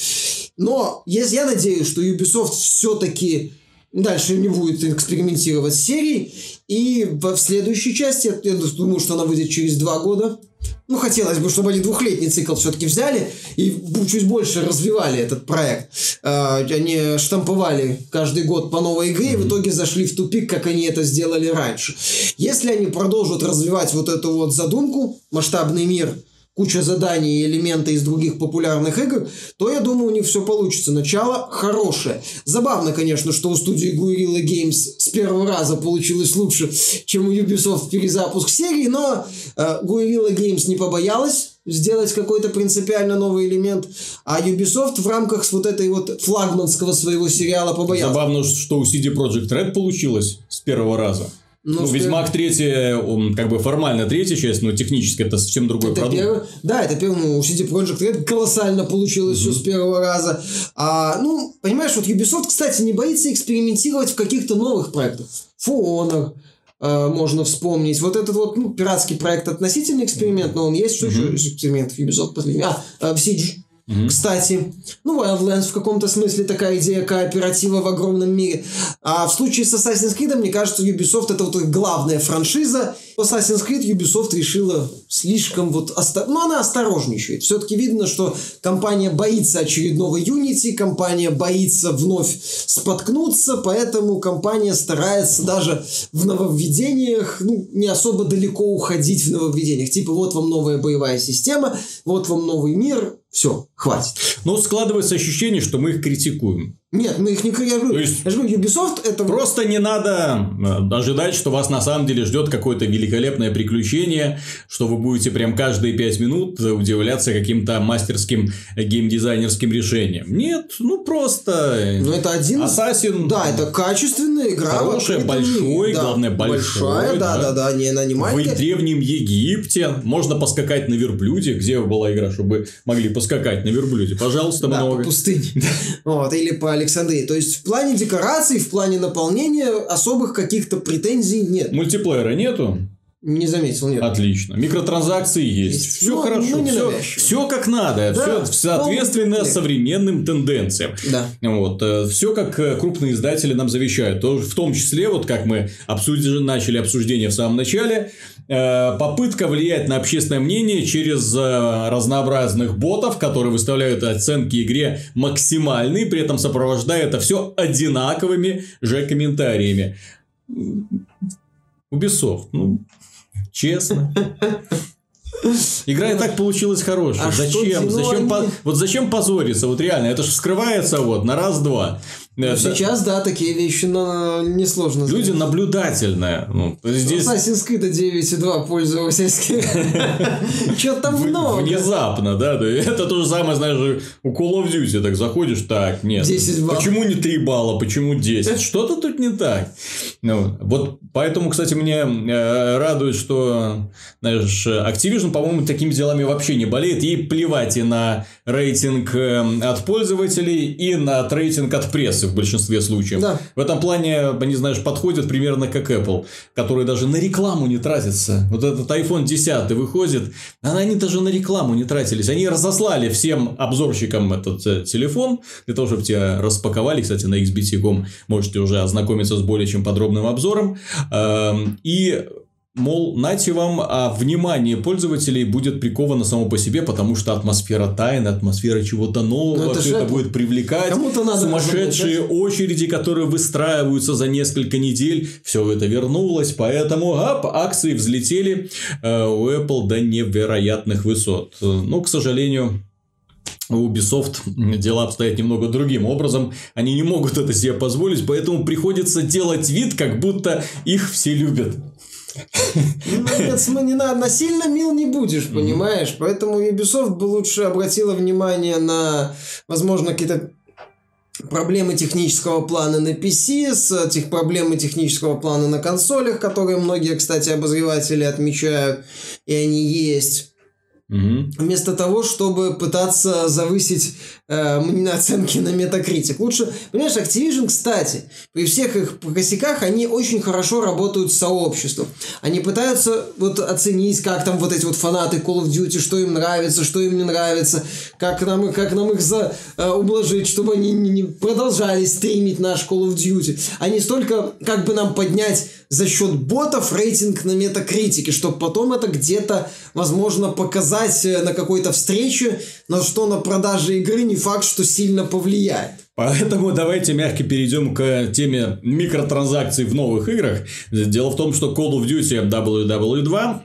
Но если я надеюсь, что Ubisoft все-таки дальше не будет экспериментировать с серией. И в следующей части, я думаю, что она выйдет через два года. Ну, хотелось бы, чтобы они двухлетний цикл все-таки взяли и чуть больше развивали этот проект. А, они штамповали каждый год по новой игре и в итоге зашли в тупик, как они это сделали раньше. Если они продолжат развивать вот эту вот задумку, масштабный мир – куча заданий и элементы из других популярных игр, то я думаю, у них все получится. Начало хорошее. Забавно, конечно, что у студии Guerrilla Games с первого раза получилось лучше, чем у Ubisoft перезапуск серии, но э, Guerrilla Games не побоялась сделать какой-то принципиально новый элемент, а Ubisoft в рамках вот этой вот флагманского своего сериала побоялась. Забавно, что у CD Projekt Red получилось с первого раза. Ну, ну Ведьмак третья, он как бы формально третья часть, но технически это совсем другой это продукт. Первый, да, это первый, ну, у CD Projekt Red колоссально получилось mm-hmm. все с первого раза. А, ну, понимаешь, вот Ubisoft, кстати, не боится экспериментировать в каких-то новых проектах. For Honor, э, можно вспомнить. Вот этот вот ну, пиратский проект относительный эксперимент, но он есть. Что mm-hmm. еще эксперимент Ubisoft последний? А, э, в Siege Mm-hmm. Кстати, ну, Wildlands в каком-то смысле такая идея кооператива в огромном мире. А в случае с Assassin's Creed, мне кажется, Ubisoft это вот главная франшиза. Assassin's Creed Ubisoft решила слишком вот... Осто... Ну, она осторожничает. Все-таки видно, что компания боится очередного Unity, компания боится вновь споткнуться, поэтому компания старается даже в нововведениях ну, не особо далеко уходить в нововведениях. Типа, вот вам новая боевая система, вот вам новый мир, все, хватит. Но складывается ощущение, что мы их критикуем. Нет, мы их не... Я, говорю, То есть- я же говорю, Ubisoft это... Просто не надо э, ожидать, что вас на самом деле ждет какое-то великолепное приключение, что вы будете прям каждые пять минут удивляться каким-то мастерским э, геймдизайнерским решением. Нет, ну просто... Ну, это один... Ассасин... Да, это качественная игра. Хорошая, большой, Да, главное, большой, Большая, да, да. да, да, не, она не В древнем Египте можно поскакать на верблюде. Где была игра, чтобы могли поскакать на верблюде? Пожалуйста, Да, много. по пустыне. Вот, или по Александрии. То есть, в плане декораций, в плане наполнения особых каких-то претензий нет. Мультиплеера нету? Не заметил, нет. Отлично. Микротранзакции есть. Есть. Все Ну, хорошо. ну, все, навязчиво. как надо. Да, все соответственно полный современным тенденциям. Да. Вот, все как э, крупные издатели нам завещают. В том числе, вот как мы обсудили, начали обсуждение в самом начале, э, попытка влиять на общественное мнение через э, разнообразных ботов, которые выставляют оценки игре максимальные, при этом сопровождая это все одинаковыми же комментариями. Ubisoft, ну, честно. Игра и так получилась хорошая. А зачем? зачем они? по- Вот зачем позориться? Вот реально, это же вскрывается вот на раз-два. Но сейчас, да, такие вещи но несложно Люди наблюдательные. Ну, здесь Assassin's Creed 9.2 пользовательский. Что-то в- много. внезапно, да, да. Это то же самое, знаешь, у Call of Duty так заходишь, так, нет. 10 баллов. Почему не 3 балла, почему 10? Что-то тут не так. Ну, вот поэтому, кстати, мне э, радует, что, знаешь, Activision, по-моему, такими делами вообще не болеет. Ей плевать и на рейтинг э, от пользователей, и на рейтинг от прессы в большинстве случаев. Да. В этом плане, они, знаешь, подходят примерно как Apple, которые даже на рекламу не тратятся. Вот этот iPhone 10 выходит, а они даже на рекламу не тратились. Они разослали всем обзорщикам этот э, телефон, для того, чтобы тебя распаковали. Кстати, на XBT.com можете уже ознакомиться с более чем подробным обзором. Эм, И Мол, нате вам, а внимание пользователей будет приковано само по себе, потому что атмосфера тайны, атмосфера чего-то нового, Ну, это все это будет привлекать. Кому-то надо Сумасшедшие очереди, которые выстраиваются за несколько недель, все это вернулось, поэтому ап, акции взлетели э, у Apple до невероятных высот. Но, к сожалению, у Ubisoft дела обстоят немного другим образом. Они не могут это себе позволить, поэтому приходится делать вид, как будто их все любят. Ну, нет, см- не надо, насильно мил не будешь, понимаешь? Поэтому Ubisoft бы лучше обратила внимание на, возможно, какие-то проблемы технического плана на PC, с этих проблемы технического плана на консолях, которые многие, кстати, обозреватели отмечают, и они есть. Мгм. Вместо того, чтобы пытаться завысить э, оценки на Metacritic. Лучше, понимаешь, Activision, кстати, при всех их косяках, они очень хорошо работают с сообществом. Они пытаются вот оценить, как там вот эти вот фанаты Call of Duty, что им нравится, что им не нравится, как нам, как нам их за, э, ублажить, чтобы они не, не продолжали стримить наш Call of Duty. Не столько, как бы нам поднять за счет ботов рейтинг на метакритике, чтобы потом это где-то, возможно, показать э, на какой-то встрече, но что на продаже игры не факт, что сильно повлияет. Поэтому давайте мягко перейдем к теме микротранзакций в новых играх. Дело в том, что Call of Duty WW2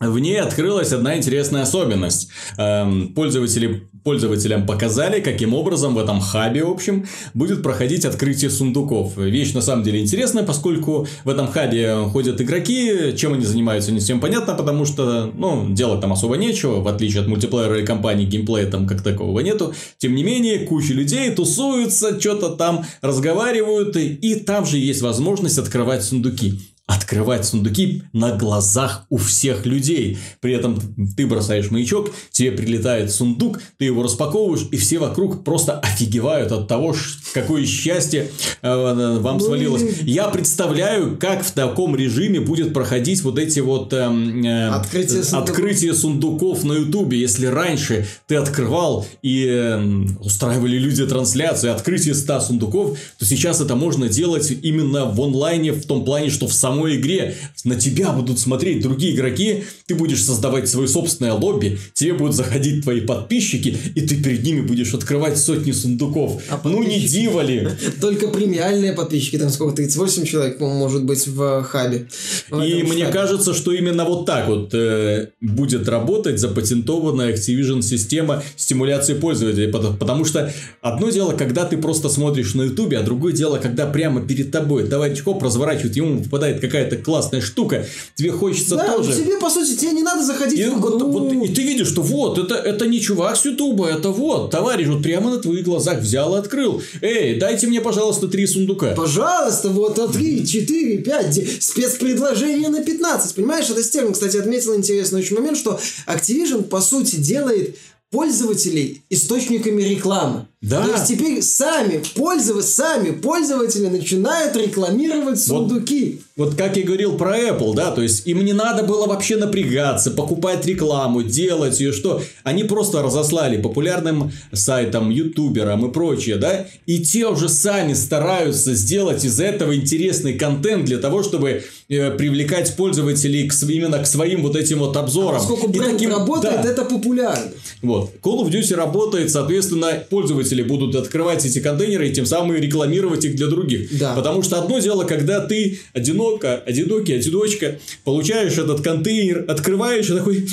в ней открылась одна интересная особенность. Эм, Пользователи, пользователям показали, каким образом в этом хабе, в общем, будет проходить открытие сундуков. Вещь на самом деле интересная, поскольку в этом хабе ходят игроки, чем они занимаются, не всем понятно, потому что, ну, делать там особо нечего, в отличие от мультиплеера или компании, геймплея там как такового нету. Тем не менее, куча людей тусуются, что-то там разговаривают, и, и там же есть возможность открывать сундуки открывать сундуки на глазах у всех людей. При этом ты бросаешь маячок, тебе прилетает сундук, ты его распаковываешь, и все вокруг просто офигевают от того, какое счастье э, вам Ну свалилось. Я представляю, как в таком режиме будет проходить вот эти вот эм, э, Открытие сундуков. открытие сундуков на Ютубе. Если раньше ты открывал и эм, устраивали люди трансляцию, открытие 100 сундуков, то сейчас это можно делать именно в онлайне, в том плане, что в самой самой игре на тебя будут смотреть другие игроки, ты будешь создавать свое собственное лобби, тебе будут заходить твои подписчики, и ты перед ними будешь открывать сотни сундуков. А ну не диво ли? Только премиальные подписчики, там сколько, 38 человек, может быть, в хабе. В и мне штабе. кажется, что именно вот так вот э, будет работать запатентованная Activision система стимуляции пользователей. Потому что одно дело, когда ты просто смотришь на ютубе, а другое дело, когда прямо перед тобой товарищ хоп разворачивает, ему попадает какая-то классная штука, тебе хочется да, тоже. тебе, по сути, тебе не надо заходить и, в игру. Вот, вот, и ты видишь, что вот, это, это не чувак с ютуба, это вот, товарищ вот прямо на твоих глазах взял и открыл. Эй, дайте мне, пожалуйста, три сундука. Пожалуйста, вот, а три, четыре, пять, спецпредложение на 15. Понимаешь, это Стерн, кстати, отметил интересный очень момент, что Activision, по сути, делает пользователей источниками рекламы. Да. То есть теперь сами пользователи, сами пользователи начинают рекламировать сундуки. Вот, вот как я говорил про Apple, да, то есть им не надо было вообще напрягаться, покупать рекламу, делать ее, что они просто разослали популярным сайтам, ютуберам и прочее, да, и те уже сами стараются сделать из этого интересный контент для того, чтобы э, привлекать пользователей к, именно к своим вот этим вот обзорам. А поскольку бренд таким, работает, да. это популярно. Вот. Call of Duty работает, соответственно, пользователи пользователи будут открывать эти контейнеры и тем самым рекламировать их для других. Да. Потому что одно дело, когда ты одиноко, одинокий, одиночка, получаешь этот контейнер, открываешь и такой...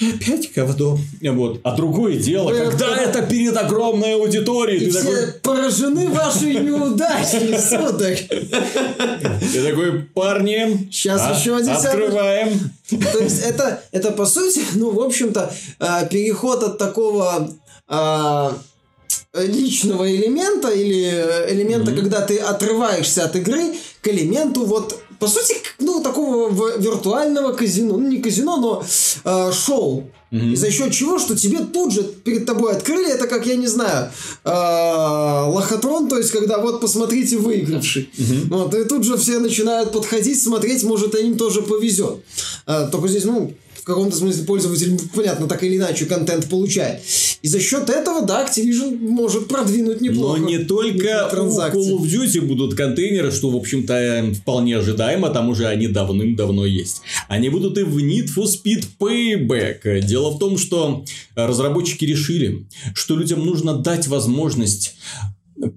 Опять говно. Вот. А другое дело, Вы когда это... это перед огромной аудиторией. И ты все такой... поражены вашей неудачей, сударь. Ты такой, парни, сейчас а, еще один Открываем. То есть, это, это по сути, ну, в общем-то, а, переход от такого а, Э, личного элемента или э, элемента, mm-hmm. когда ты отрываешься от игры, к элементу вот по сути, ну, такого виртуального казино, ну, не казино, но э, шоу. Mm-hmm. И за счет чего, что тебе тут же перед тобой открыли, это как, я не знаю, э, лохотрон, то есть, когда вот посмотрите выигравший. Mm-hmm. Вот, и тут же все начинают подходить, смотреть, может, им тоже повезет. Э, только здесь, ну, в каком-то смысле пользователь, понятно, так или иначе контент получает. И за счет этого, да, Activision может продвинуть неплохо. Но не только у Call of Duty будут контейнеры, что, в общем-то, вполне ожидаемо, там уже они давным-давно есть. Они будут и в Need for Speed Payback. Дело в том, что разработчики решили, что людям нужно дать возможность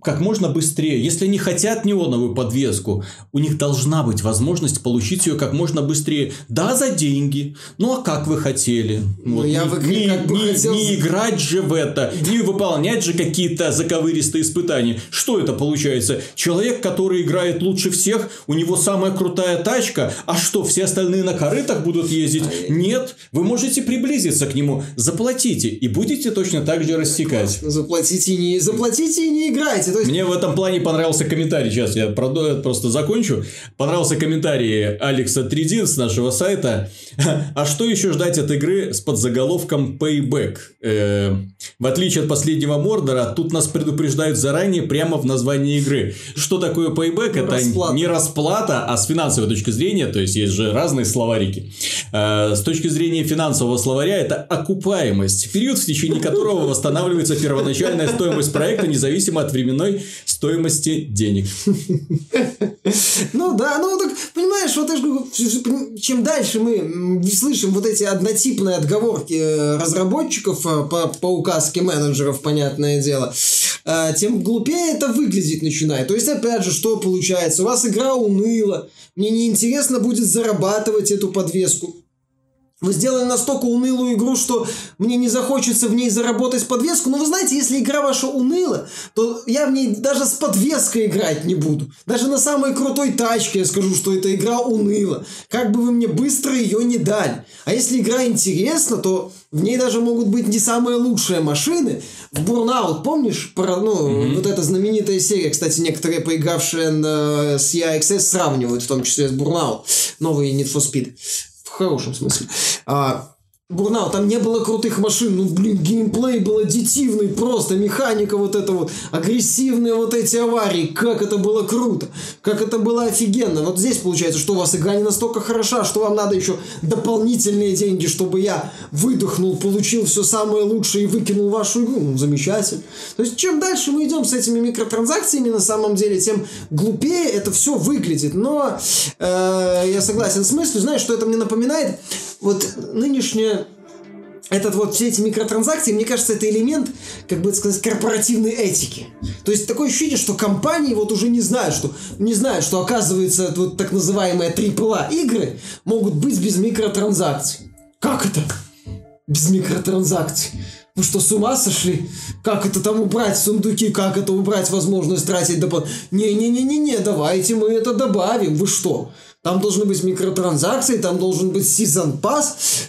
как можно быстрее. Если они хотят неоновую подвеску, у них должна быть возможность получить ее как можно быстрее. Да, за деньги. Ну, а как вы хотели? Ну, вот, я не, не, как бы не, хотел... не играть же в это, не выполнять же какие-то заковыристые испытания. Что это получается? Человек, который играет лучше всех, у него самая крутая тачка, а что, все остальные на корытах будут ездить? А Нет, вы можете приблизиться к нему, заплатите, и будете точно так же рассекать. Заплатите и не, заплатите и не играть играете. То есть... Мне в этом плане понравился комментарий. Сейчас я просто закончу. Понравился комментарий Алекса Тридин с нашего сайта. А что еще ждать от игры с подзаголовком Payback? Э, в отличие от последнего Мордора, тут нас предупреждают заранее прямо в названии игры. Что такое Payback? Это расплата. не расплата, а с финансовой точки зрения, то есть есть же разные словарики. Э, с точки зрения финансового словаря это окупаемость. Период, в течение которого восстанавливается первоначальная стоимость проекта, независимо от времени временной стоимости денег. Ну да, ну так, понимаешь, вот же чем дальше мы слышим вот эти однотипные отговорки э, разработчиков э, по, по указке менеджеров, понятное дело, э, тем глупее это выглядеть начинает. То есть, опять же, что получается? У вас игра уныла, мне неинтересно будет зарабатывать эту подвеску. Вы сделали настолько унылую игру, что мне не захочется в ней заработать подвеску. Но вы знаете, если игра ваша уныла, то я в ней даже с подвеской играть не буду. Даже на самой крутой тачке я скажу, что эта игра уныла. Как бы вы мне быстро ее не дали. А если игра интересна, то в ней даже могут быть не самые лучшие машины. В Burnout, помнишь, про, ну, mm-hmm. вот эта знаменитая серия, кстати, некоторые поигравшие на, с EXS сравнивают, в том числе с Burnout, новый Need for Speed хорошем смысле. А, Бурнаут, там не было крутых машин, ну, блин, геймплей был аддитивный, просто механика вот эта вот, агрессивные вот эти аварии, как это было круто, как это было офигенно. Вот здесь получается, что у вас игра не настолько хороша, что вам надо еще дополнительные деньги, чтобы я выдохнул, получил все самое лучшее и выкинул вашу игру. Ну, замечательно. То есть, чем дальше мы идем с этими микротранзакциями, на самом деле, тем глупее это все выглядит. Но э, я согласен с мыслью, знаешь, что это мне напоминает? Вот нынешняя этот вот все эти микротранзакции, мне кажется, это элемент, как бы сказать, корпоративной этики. То есть такое ощущение, что компании вот уже не знают, что не знают, что оказывается вот так называемые AAA игры могут быть без микротранзакций. Как это? Без микротранзакций. Вы что, с ума сошли? Как это там убрать сундуки? Как это убрать возможность тратить доп... Не-не-не-не-не, давайте мы это добавим. Вы что? Там должны быть микротранзакции, там должен быть Season Pass,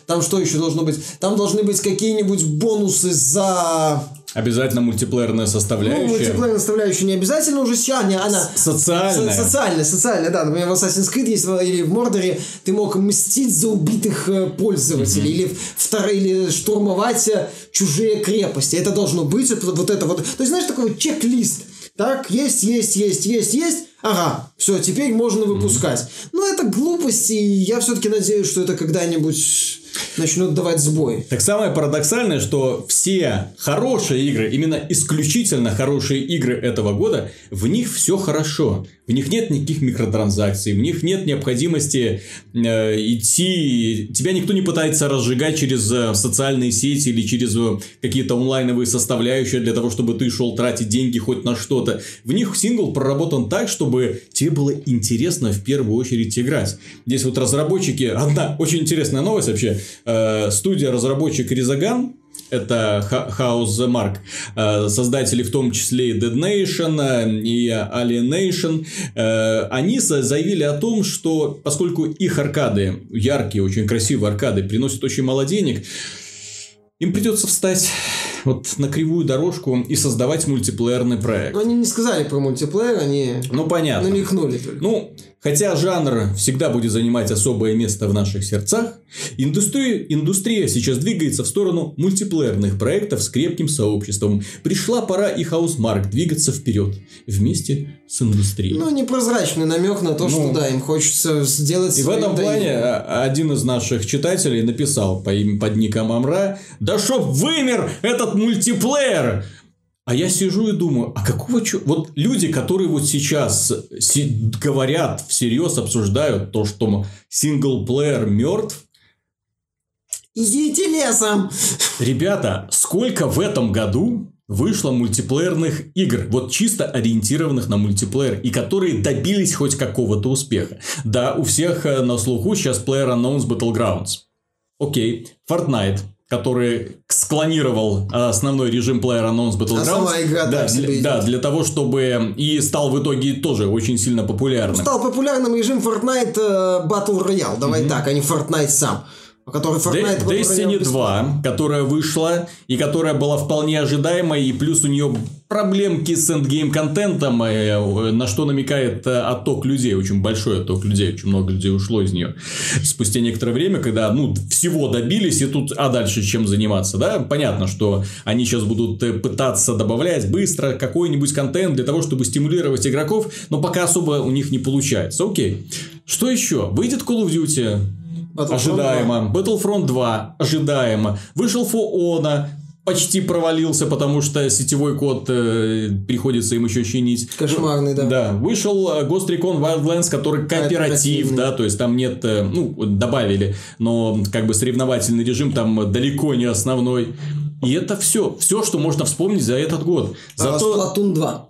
там что еще должно быть? Там должны быть какие-нибудь бонусы за... Обязательно мультиплеерная составляющая. Ну, мультиплеерная составляющая не обязательно уже сейчас, не она... Социальная. Со- социальная, социальная, да. Например, в Assassin's Creed есть, или в Мордоре ты мог мстить за убитых э, пользователей, mm-hmm. или, втор... или штурмовать э, чужие крепости. Это должно быть, это, вот это вот. То есть, знаешь, такой вот чек-лист. Так, есть, есть, есть, есть, есть. Ага, все, теперь можно выпускать. Mm-hmm. Но это глупости, и я все-таки надеюсь, что это когда-нибудь начнут давать сбой. Так самое парадоксальное, что все хорошие игры, именно исключительно хорошие игры этого года, в них все хорошо. В них нет никаких микротранзакций, в них нет необходимости э, идти... Тебя никто не пытается разжигать через э, социальные сети или через э, какие-то онлайновые составляющие для того, чтобы ты шел тратить деньги хоть на что-то. В них сингл проработан так, чтобы тебе было интересно в первую очередь играть. Здесь вот разработчики... Одна очень интересная новость вообще. Э, студия разработчик Ризаган, это House Mark, э, создатели в том числе и Dead Nation э, и Alienation, они заявили о том, что поскольку их аркады, яркие, очень красивые аркады, приносят очень мало денег, им придется встать вот на кривую дорожку и создавать мультиплеерный проект. Но они не сказали про мультиплеер, они ну, понятно. намекнули только. Ну, хотя жанр всегда будет занимать особое место в наших сердцах, индустрия, индустрия сейчас двигается в сторону мультиплеерных проектов с крепким сообществом. Пришла пора и Хаусмарк двигаться вперед вместе с индустрией. Ну, непрозрачный намек на то, ну, что да, им хочется сделать... И в этом плане а, один из наших читателей написал по им, под ником Амра, да чтоб вымер этот мультиплеер! А я сижу и думаю, а какого чё... Вот люди, которые вот сейчас си... говорят, всерьез обсуждают то, что синглплеер мертв, Идите лесом! Ребята, сколько в этом году вышло мультиплеерных игр, вот чисто ориентированных на мультиплеер, и которые добились хоть какого-то успеха. Да, у всех э, на слуху сейчас PlayerUnknown's Battlegrounds. Окей, Fortnite, который склонировал основной режим Player Unknown's Battlegrounds. А игра да, для, идет. да, для того, чтобы... И стал в итоге тоже очень сильно популярным. Стал популярным режим Fortnite э, Battle Royale. Давай mm-hmm. так, а не Fortnite сам. Который Fortnite Destiny 2, которая вышла и которая была вполне ожидаемой, и плюс у нее проблемки с эндгейм контентом, э, на что намекает э, отток людей, очень большой отток людей, очень много людей ушло из нее. Спустя некоторое время, когда ну, всего добились, и тут, а дальше чем заниматься, да, понятно, что они сейчас будут э, пытаться добавлять быстро какой-нибудь контент для того, чтобы стимулировать игроков, но пока особо у них не получается. Окей. Что еще? Выйдет Call of Duty, Battlefront ожидаемо. 2. Battlefront 2 ожидаемо. Вышел Honor, почти провалился, потому что сетевой код э, приходится им еще чинить. Кошмарный, да. Да. Вышел э, Ghost Recon Wildlands, который кооператив, да, то есть там нет, э, ну, добавили, но как бы соревновательный режим там далеко не основной. И это все, все, что можно вспомнить за этот год. Зато... А Splatoon 2.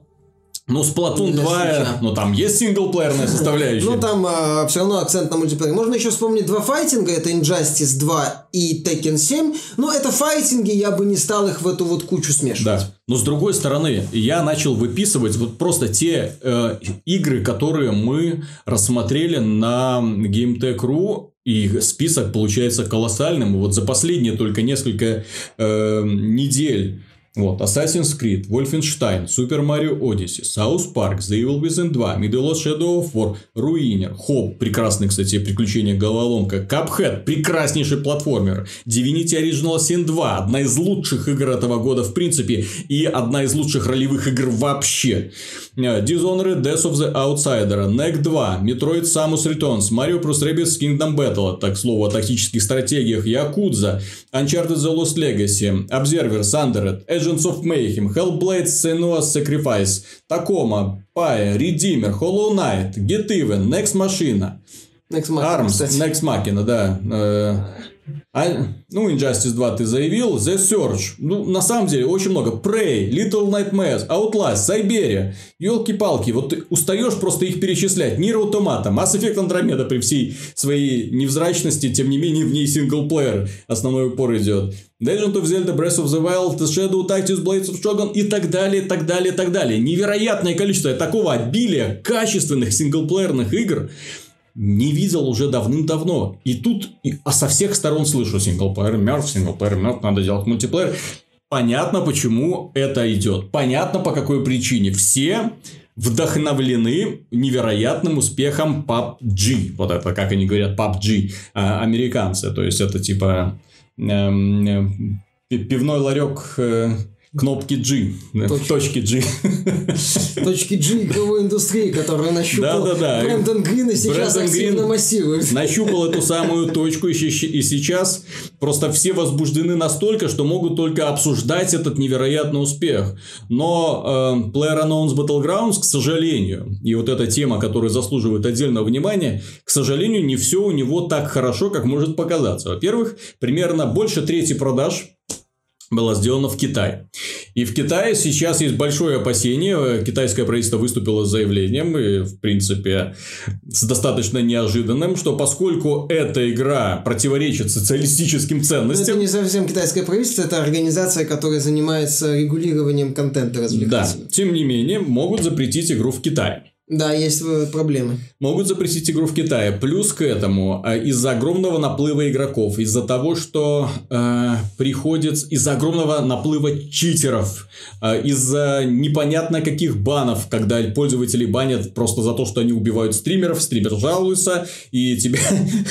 Ну, Splatoon 2, ну там есть синглплеерная составляющая. Ну, там э, все равно акцент на мультиплеер. Можно еще вспомнить два файтинга, это Injustice 2 и Tekken 7. Но это файтинги, я бы не стал их в эту вот кучу смешивать. Да. Но с другой стороны, я начал выписывать вот просто те э, игры, которые мы рассмотрели на GameTech.ru и список получается колоссальным. Вот за последние только несколько э, недель Вот, Assassin's Creed, Wolfenstein, Super Mario Odyssey, South Park, The Evil Within 2, Middle Earth Shadow of War, Ruiner, Хоп, прекрасный, кстати, приключение головоломка, Cuphead, прекраснейший платформер, Divinity Original Sin 2, одна из лучших игр этого года в принципе, и одна из лучших ролевых игр вообще. Э, Dishonored, Death of the Outsider, NEC 2, Metroid Samus Returns, Mario Bros. Rabbids Kingdom Battle, так слово о тактических стратегиях, Yakuza, Uncharted The Lost Legacy, Observer, Sundered, Agents of Mayhem, Hellblade Senua's Sacrifice, Tacoma, Pyre, Redeemer, Hollow Knight, Get Even, Next Machina, Next Machina, Arms, кстати. Next Machina, да. А, ну, Injustice 2 ты заявил, The Search, ну, на самом деле, очень много. Prey, Little Nightmares, Outlast, Siberia, елки-палки, вот ты устаешь просто их перечислять. Нир Automata, Mass Effect Andromeda при всей своей невзрачности, тем не менее, в ней синглплеер основной упор идет. Legend of Zelda Breath of the Wild, Shadow Tactics, Blades of Shogun и так далее, так далее, так далее. Невероятное количество такого обилия качественных синглплеерных игр, не видел уже давным-давно. И тут и- а со всех сторон слышу синглплеер мертв, синглплеер мертв, надо делать мультиплеер. Понятно, почему это идет. Понятно, по какой причине. Все вдохновлены невероятным успехом PUBG. Вот это, как они говорят, PUBG, а, американцы. То есть, это типа эм, э, пи- пивной ларек э, кнопки G, Точки. точки G. Точки G игровой индустрии, которую нащупал Да-да-да. Брэндон Грин и сейчас Брэндон активно Грин массирует. нащупал эту самую точку, и сейчас просто все возбуждены настолько, что могут только обсуждать этот невероятный успех. Но э, PlayerUnknown's Battlegrounds, к сожалению, и вот эта тема, которая заслуживает отдельного внимания, к сожалению, не все у него так хорошо, как может показаться. Во-первых, примерно больше трети продаж было сделано в Китае. И в Китае сейчас есть большое опасение. Китайское правительство выступило с заявлением, и, в принципе, с достаточно неожиданным, что поскольку эта игра противоречит социалистическим Но это ценностям, не совсем китайское правительство, это организация, которая занимается регулированием контента да, развлекательного. тем не менее, могут запретить игру в Китае. Да, есть э, проблемы. Могут запретить игру в Китае. Плюс к этому, э, из-за огромного наплыва игроков, из-за того, что э, приходит, из-за огромного наплыва читеров, э, из-за непонятно каких банов, когда пользователи банят просто за то, что они убивают стримеров, стример жалуется, и тебя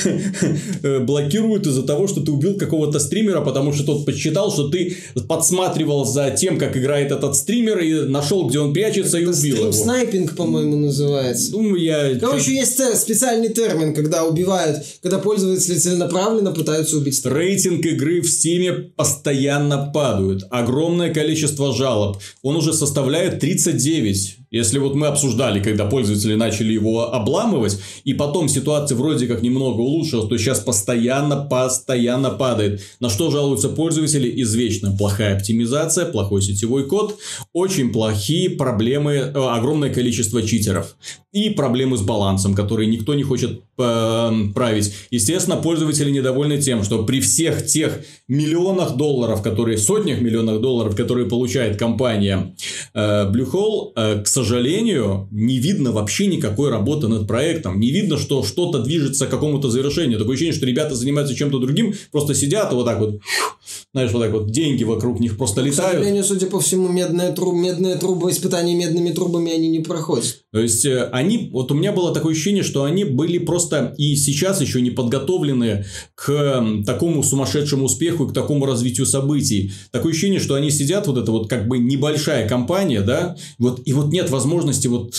э, блокируют из-за того, что ты убил какого-то стримера, потому что тот подсчитал, что ты подсматривал за тем, как играет этот стример, и нашел, где он прячется, и убил его. стрим-снайпинг, по-моему, называется. Ну, я... Короче, есть специальный термин, когда убивают, когда пользователи целенаправленно пытаются убить стримера. Рейтинг игры в Стиме постоянно падает. Огромное количество жалоб. Он уже составляет 39. Если вот мы обсуждали, когда пользователи начали его обламывать, и потом ситуация вроде как немного улучшилась, то сейчас постоянно, постоянно падает. На что жалуются пользователи? Извечно плохая оптимизация, плохой сетевой код, очень плохие проблемы, э, огромное количество читеров. И проблемы с балансом, которые никто не хочет править. Естественно, пользователи недовольны тем, что при всех тех миллионах долларов, которые, сотнях миллионов долларов, которые получает компания э, Bluehole, э, к сожалению, не видно вообще никакой работы над проектом. Не видно, что что-то движется к какому-то завершению. Такое ощущение, что ребята занимаются чем-то другим, просто сидят и вот так вот, знаешь, вот так вот деньги вокруг них просто К летают. сожалению, судя по всему, медные, труб, медные трубы, испытания медными трубами они не проходят. То есть, э, они, вот у меня было такое ощущение, что они были просто и сейчас еще не подготовлены к такому сумасшедшему успеху, и к такому развитию событий. Такое ощущение, что они сидят, вот это вот как бы небольшая компания, да, вот, и вот нет возможности вот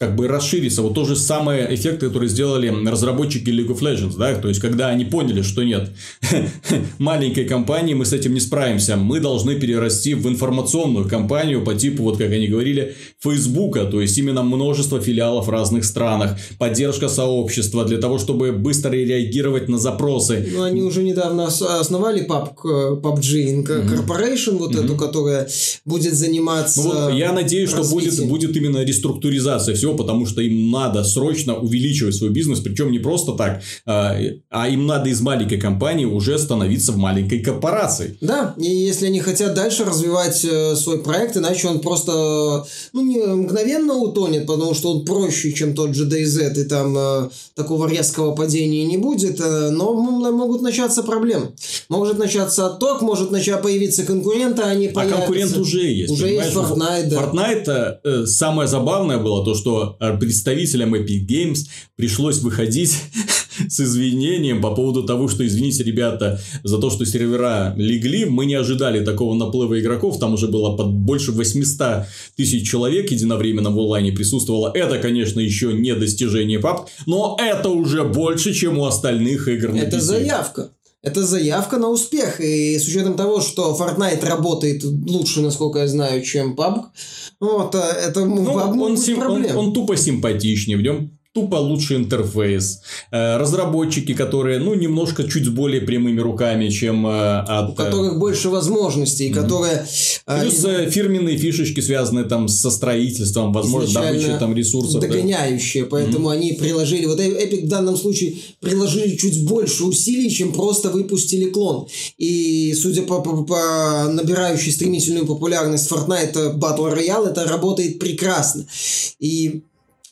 как бы расшириться. Вот то же самое эффект, который сделали разработчики League of Legends, да, то есть, когда они поняли, что нет, маленькой компании мы с этим не справимся, мы должны перерасти в информационную компанию по типу, вот как они говорили, Фейсбука, то есть, именно множество филиалов в разных странах, поддержка сообщества для того, чтобы быстро реагировать на запросы. Ну, они уже недавно ос- основали э, PUBG. Corporation, вот эту, которая будет заниматься... Ну вот я надеюсь, что будет, развитием. будет именно реструктуризация всего потому, что им надо срочно увеличивать свой бизнес, причем не просто так, а, а им надо из маленькой компании уже становиться в маленькой корпорации. Да, и если они хотят дальше развивать э, свой проект, иначе он просто ну, не мгновенно утонет, потому что он проще, чем тот же DayZ, и там э, такого резкого падения не будет, э, но могут начаться проблемы. Может начаться отток, может начать появиться конкуренты, они а конкурент уже есть. Уже есть Fortnite, да. Fortnite э, самое забавное было то, что представителям Epic Games пришлось выходить с извинением по поводу того, что извините, ребята, за то, что сервера легли, мы не ожидали такого наплыва игроков, там уже было под больше 800 тысяч человек единовременно в онлайне присутствовало. Это, конечно, еще не достижение пап, но это уже больше, чем у остальных игр на Это PC. заявка. Это заявка на успех. И с учетом того, что Fortnite работает лучше, насколько я знаю, чем PUBG, вот, э, это ну, он, сим, он, он тупо симпатичнее. В нем тупо лучший интерфейс. Э, разработчики, которые, ну, немножко чуть более прямыми руками, чем э, от... У которых больше возможностей, mm-hmm. которые... Плюс из... фирменные фишечки, связанные там со строительством, возможно, добычей там ресурсов. Догоняющие, да. поэтому mm-hmm. они приложили... Вот Epic в данном случае приложили чуть больше усилий, чем просто выпустили клон. И судя по, по, по набирающей стремительную популярность Fortnite Battle Royale, это работает прекрасно. И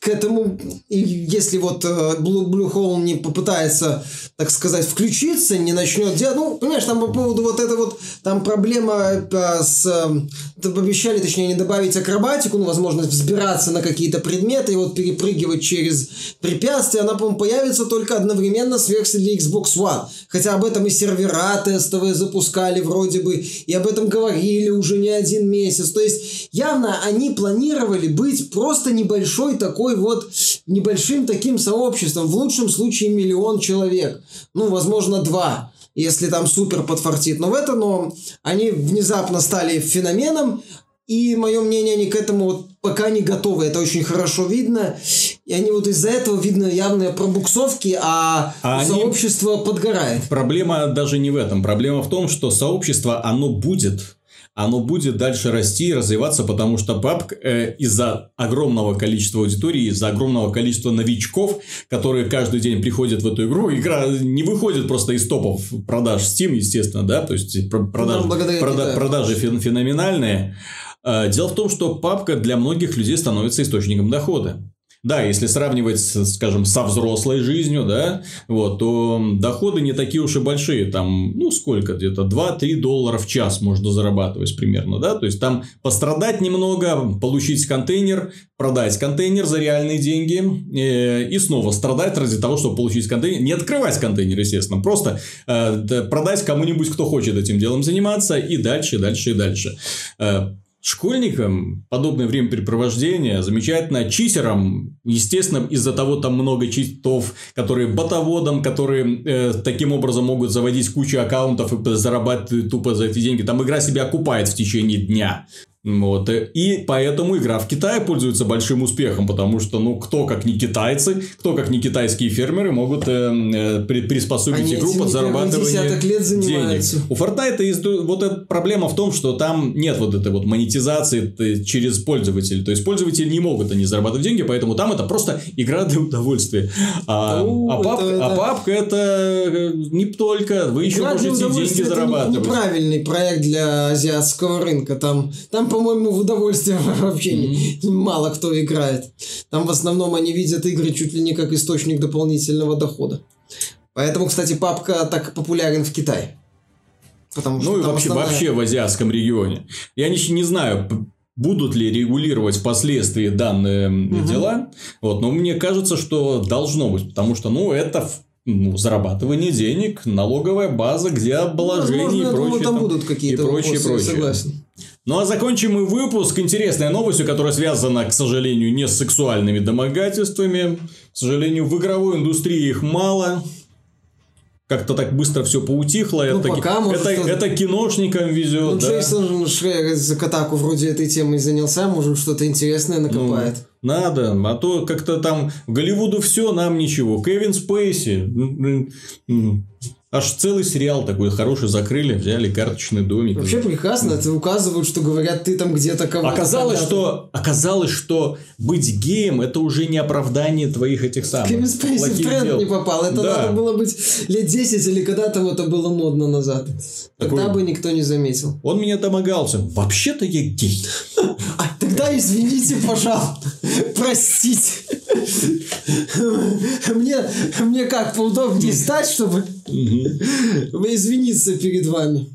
к этому, если вот э, Blue, Blue Hole не попытается, так сказать, включиться, не начнет делать, ну, понимаешь, там по поводу вот это вот, там проблема э, с, э, обещали, точнее, не добавить акробатику, ну, возможность взбираться на какие-то предметы и вот перепрыгивать через препятствия, она, по-моему, появится только одновременно с версией для Xbox One. Хотя об этом и сервера тестовые запускали вроде бы, и об этом говорили уже не один месяц. То есть, явно они планировали быть просто небольшой такой такой вот небольшим таким сообществом, в лучшем случае миллион человек, ну, возможно, два, если там супер подфартит. Но в этом, но они внезапно стали феноменом, и мое мнение, они к этому вот пока не готовы. Это очень хорошо видно. И они вот из-за этого видно явные пробуксовки, а, а сообщество они... подгорает. Проблема даже не в этом. Проблема в том, что сообщество, оно будет оно будет дальше расти и развиваться, потому что PUBG э, из-за огромного количества аудитории, из-за огромного количества новичков, которые каждый день приходят в эту игру, игра не выходит просто из топов продаж Steam, естественно, да, то есть продажи, ну, прода- продажи феноменальные. Э, дело в том, что PUBG для многих людей становится источником дохода. Да, если сравнивать, скажем, со взрослой жизнью, да, вот, то доходы не такие уж и большие. Там, ну, сколько? Где-то 2-3 доллара в час можно зарабатывать примерно, да. То есть, там пострадать немного, получить контейнер, продать контейнер за реальные деньги э, и снова страдать ради того, чтобы получить контейнер. Не открывать контейнер, естественно, просто э, продать кому-нибудь, кто хочет этим делом заниматься и дальше, дальше и дальше. Э, Школьникам подобное времяпрепровождение замечательно. Читерам, естественно, из-за того там много читов, которые ботоводам, которые э, таким образом могут заводить кучу аккаунтов и зарабатывать тупо за эти деньги. Там игра себя окупает в течение дня. Вот. И поэтому игра в Китае пользуется большим успехом, потому что, ну, кто как не китайцы, кто как не китайские фермеры могут э, э приспособить Они игру под зарабатывание лет денег. У Fortnite есть вот эта проблема в том, что там нет вот этой вот монетизации через пользователей. То есть, пользователи не могут они зарабатывать деньги, поэтому там это просто игра для удовольствия. А, О, а, пап, это, а папка это э, не только, вы еще игра можете деньги зарабатывать. Это неправильный проект для азиатского рынка. Там, там по-моему, в удовольствие вообще mm-hmm. мало кто играет. Там в основном они видят игры чуть ли не как источник дополнительного дохода. Поэтому, кстати, папка так популярен в Китае. Потому что ну и вообще, основная... вообще в азиатском регионе. Я не, не знаю, будут ли регулировать впоследствии данные угу. дела. Вот, но мне кажется, что должно быть, потому что, ну, это ну, зарабатывание денег, налоговая база, где обложение ну, возможно, и прочее. Думаю, там, там будут какие-то и прочее, прочее. Согласен. Ну а закончим мы выпуск интересной новостью, которая связана, к сожалению, не с сексуальными домогательствами. К сожалению, в игровой индустрии их мало. Как-то так быстро все поутихло. Ну, это, пока, может, это, это киношникам везет. Ну, да? Джейсон Шрек за Катаку вроде этой темой занялся, может, что-то интересное накопает. Ну, надо, а то как-то там Голливуду все, нам ничего. Кевин Спейси Аж целый сериал такой хороший закрыли, взяли карточный домик. Вообще прекрасно, это указывают, что говорят, ты там где-то кого-то... Оказалось, что, оказалось, что быть геем это уже не оправдание твоих этих самых Кевин Спейси в тренд дел. не попал. Это Да. надо было быть лет 10 или когда там это было модно назад. Тогда Такой- бы никто не заметил. Он меня домогался. Вообще-то я гей. А, тогда извините, пожалуйста. Простите. Мне, мне как, поудобнее стать, чтобы извиниться перед вами.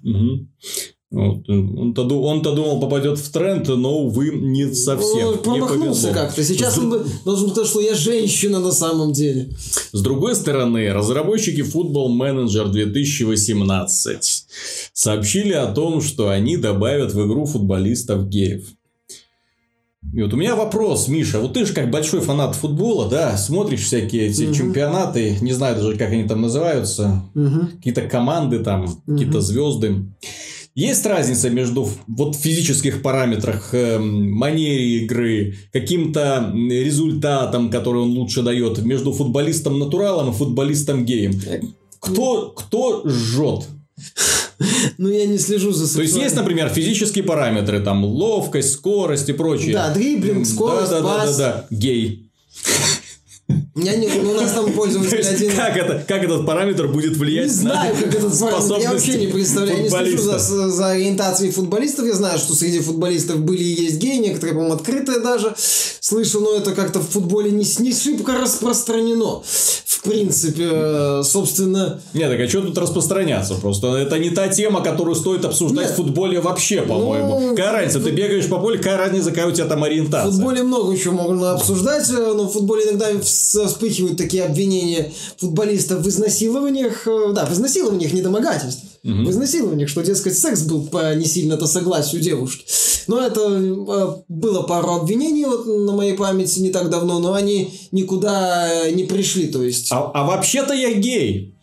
Вот. Он-то, ду- он-то думал, попадет в тренд, но, увы, не совсем. Он промахнулся как-то. Сейчас он бы должен сказать, что я женщина на самом деле. С другой стороны, разработчики Football Manager 2018 сообщили о том, что они добавят в игру футболистов геев. И вот у меня вопрос, Миша, вот ты же как большой фанат футбола, да, смотришь всякие эти Мгм. чемпионаты, не знаю даже, как они там называются, Мгм. какие-то команды там, какие-то звезды. Есть разница между вот физических параметрах, эм, манере игры, каким-то результатом, который он лучше дает, между футболистом натуралом и футболистом геем? Кто, кто жжет? Ну, я не слежу за То есть, есть, например, физические параметры, там, ловкость, скорость и прочее. Да, дриблинг, скорость, да, да, пас. да, да, да, гей. Я не, ну, у нас там пользователь один... как, это, как этот параметр будет влиять Не знаю, на как этот параметр. Я вообще не представляю. Я не слежу за, за ориентацией футболистов. Я знаю, что среди футболистов были и есть геи, некоторые, по-моему, открытые даже. Слышу, но это как-то в футболе не, не шибко распространено. В принципе, э, собственно... Нет, так а что тут распространяться? Просто это не та тема, которую стоит обсуждать Нет. в футболе вообще, по-моему. Ну, какая разница? Ты бегаешь по полю, какая разница, какая у тебя там В ориентация? футболе много чего можно обсуждать, э, но в футболе иногда вс- вспыхивают такие обвинения футболистов в изнасилованиях, э, да, в изнасилованиях, не домогательств, в изнасилованиях, что, дескать, секс был по не сильно-то согласию девушки. Но это э, было пару обвинений вот на моей памяти не так давно, но они никуда не пришли, то есть, А, а вообще-то я гей.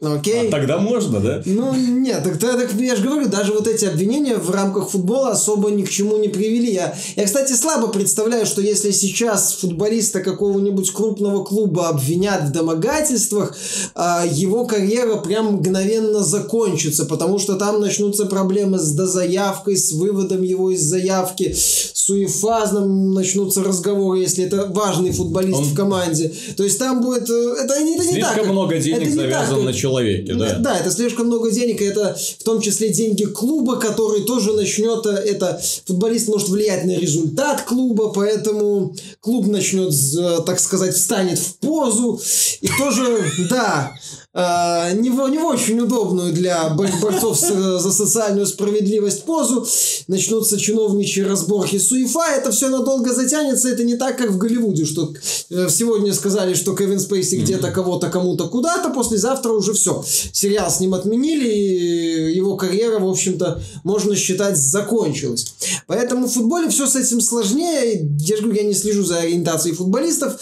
Окей. А тогда можно, да? Ну, нет, так, так, так я же говорю, даже вот эти обвинения в рамках футбола особо ни к чему не привели. Я, я, кстати, слабо представляю, что если сейчас футболиста какого-нибудь крупного клуба обвинят в домогательствах, а, его карьера прям мгновенно закончится, потому что там начнутся проблемы с дозаявкой, с выводом его из заявки, с УЕФА начнутся разговоры, если это важный футболист Он- в команде. То есть там будет... э, Это, не- это не так. Слишком как- много денег не так, завязано на человеке, да. да, это слишком много денег, и это в том числе деньги клуба, который тоже начнет, э, это футболист может влиять на результат клуба, поэтому клуб начнет, з- так сказать, встанет в позу, и тоже, да, э, не, в, не в очень удобную для бо- борцов с- за социальную справедливость позу, начнутся чиновничьи разборки с УЕФА, это все надолго затянется, это не так, как в Голливуде, что э, сегодня сказали, что Кевин Спейси где-то кого-то кому-то куда-то, послезавтра уже все. Сериал с ним отменили, и его карьера, в общем-то, можно считать, закончилась. Поэтому в футболе все с этим сложнее. Я же говорю, я не слежу за ориентацией футболистов,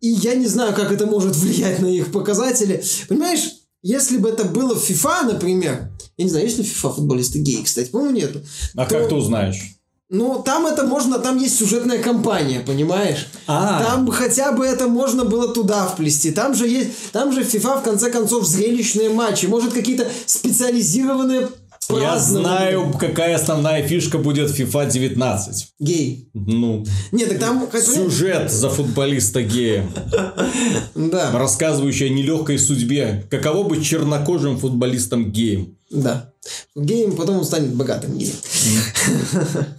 и я не знаю, как это может влиять на их показатели. Понимаешь, если бы это было в FIFA, например, я не знаю, есть ли в FIFA футболисты геи, кстати, по-моему, нету. А то- как ты узнаешь? Ну, там это можно, там есть сюжетная кампания, понимаешь? А. Там хотя бы это можно было туда вплести. Там же есть, там же FIFA в конце концов зрелищные матчи. Может какие-то специализированные Я знаю, какая основная фишка будет FIFA 19. Гей. Ну, Нет, так там... сюжет за футболиста гея, Да, рассказывающий о нелегкой судьбе. Каково быть чернокожим футболистом геем? да. Геем, потом он станет богатым геем.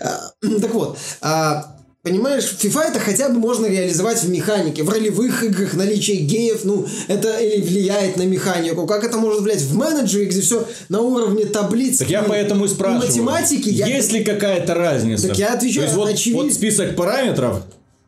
А, Так вот, а, Понимаешь, FIFA это хотя бы можно реализовать в механике. В ролевых играх наличие геев, ну, это и влияет на механику. Как это может влиять в менеджере, где все на уровне таблиц Так я поэтому и спрашиваю. математики я- Есть ли какая-то разница? Так я отвечаю, То есть вот, очевидно. вот список параметров.